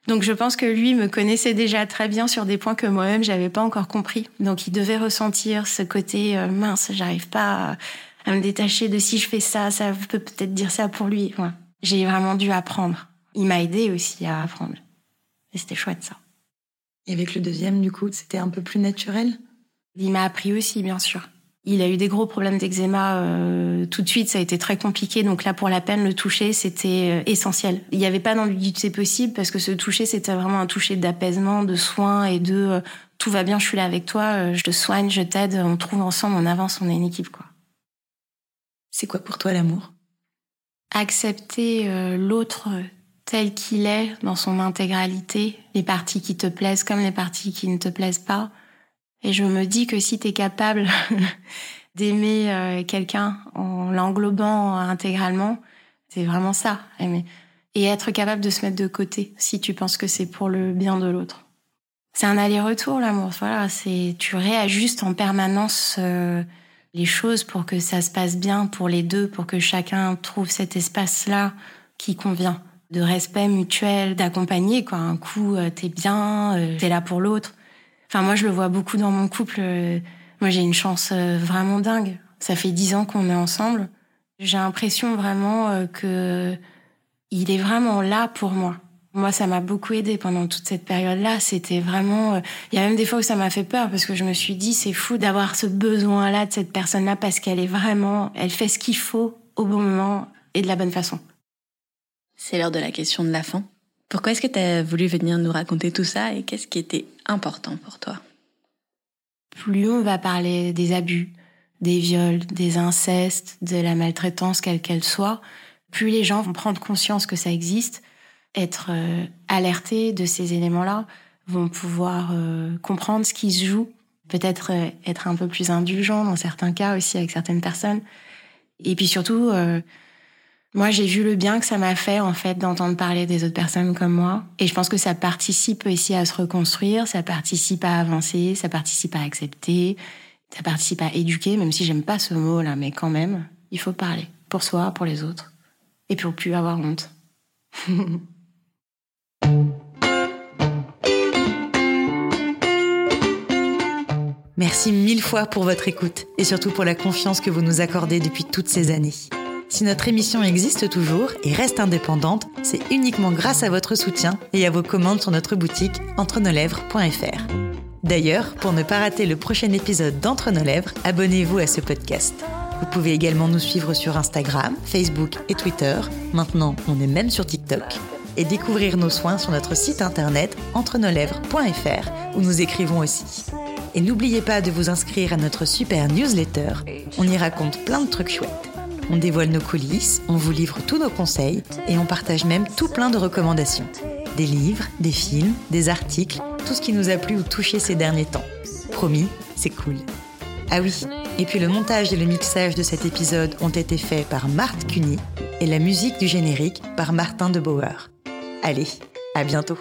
[SPEAKER 5] Donc je pense que lui me connaissait déjà très bien sur des points que moi-même j'avais pas encore compris. Donc il devait ressentir ce côté euh, mince, j'arrive pas à, me détacher de si je fais ça, ça peut peut-être dire ça pour lui. J'ai vraiment dû apprendre. Il m'a aidé aussi à apprendre. Et c'était chouette ça.
[SPEAKER 4] Et avec le deuxième, du coup, c'était un peu plus naturel?
[SPEAKER 5] Il m'a appris aussi, bien sûr. Il a eu des gros problèmes d'eczéma euh, tout de suite, ça a été très compliqué. Donc là, pour la peine, le toucher, c'était euh, essentiel. Il n'y avait pas d'ambiguïté possible parce que ce toucher, c'était vraiment un toucher d'apaisement, de soin et de euh, tout va bien, je suis là avec toi, je te soigne, je t'aide, on trouve ensemble, on avance, on est une équipe, quoi.
[SPEAKER 4] C'est quoi pour toi l'amour?
[SPEAKER 5] Accepter l'autre tel qu'il est dans son intégralité, les parties qui te plaisent comme les parties qui ne te plaisent pas. Et je me dis que si tu es capable d'aimer euh, quelqu'un en l'englobant intégralement, c'est vraiment ça, aimer. Et être capable de se mettre de côté si tu penses que c'est pour le bien de l'autre. C'est un aller-retour l'amour, voilà, c'est tu réajustes en permanence euh, les choses pour que ça se passe bien pour les deux, pour que chacun trouve cet espace-là qui convient de respect mutuel, d'accompagner quoi. Un coup euh, t'es bien, euh, t'es là pour l'autre. Enfin moi je le vois beaucoup dans mon couple. Euh, moi j'ai une chance vraiment dingue. Ça fait dix ans qu'on est ensemble. J'ai l'impression vraiment que il est vraiment là pour moi. Moi, ça m'a beaucoup aidé pendant toute cette période-là. C'était vraiment. Il y a même des fois où ça m'a fait peur parce que je me suis dit, c'est fou d'avoir ce besoin-là de cette personne-là parce qu'elle est vraiment. Elle fait ce qu'il faut au bon moment et de la bonne façon.
[SPEAKER 2] C'est l'heure de la question de la fin. Pourquoi est-ce que tu as voulu venir nous raconter tout ça et qu'est-ce qui était important pour toi?
[SPEAKER 5] Plus on va parler des abus, des viols, des incestes, de la maltraitance quelle qu'elle soit, plus les gens vont prendre conscience que ça existe, être euh, alertés de ces éléments-là, vont pouvoir euh, comprendre ce qui se joue, peut-être euh, être un peu plus indulgents dans certains cas aussi avec certaines personnes. Et puis surtout, moi, j'ai vu le bien que ça m'a fait, en fait, d'entendre parler des autres personnes comme moi. Et je pense que ça participe aussi à se reconstruire, ça participe à avancer, ça participe à accepter, ça participe à éduquer, même si j'aime pas ce mot-là, mais quand même, il faut parler. Pour soi, pour les autres. Et pour plus avoir honte.
[SPEAKER 4] Merci mille fois pour votre écoute et surtout pour la confiance que vous nous accordez depuis toutes ces années. Si notre émission existe toujours et reste indépendante, c'est uniquement grâce à votre soutien et à vos commandes sur notre boutique entre-nos-lèvres.fr. D'ailleurs, pour ne pas rater le prochain épisode d'Entre nos lèvres, abonnez-vous à ce podcast. Vous pouvez également nous suivre sur Instagram, Facebook et Twitter. Maintenant, on est même sur TikTok. Et découvrir nos soins sur notre site internet entre-nos-lèvres.fr où nous écrivons aussi. Et n'oubliez pas de vous inscrire à notre super newsletter. On y raconte plein de trucs chouettes. On dévoile nos coulisses, on vous livre tous nos conseils et on partage même tout plein de recommandations. Des livres, des films, des articles, tout ce qui nous a plu ou touché ces derniers temps. Promis, c'est cool. Ah oui, et puis le montage et le mixage de cet épisode ont été faits par Marthe Cuny et la musique du générique par Martin de Bauer. Allez, à bientôt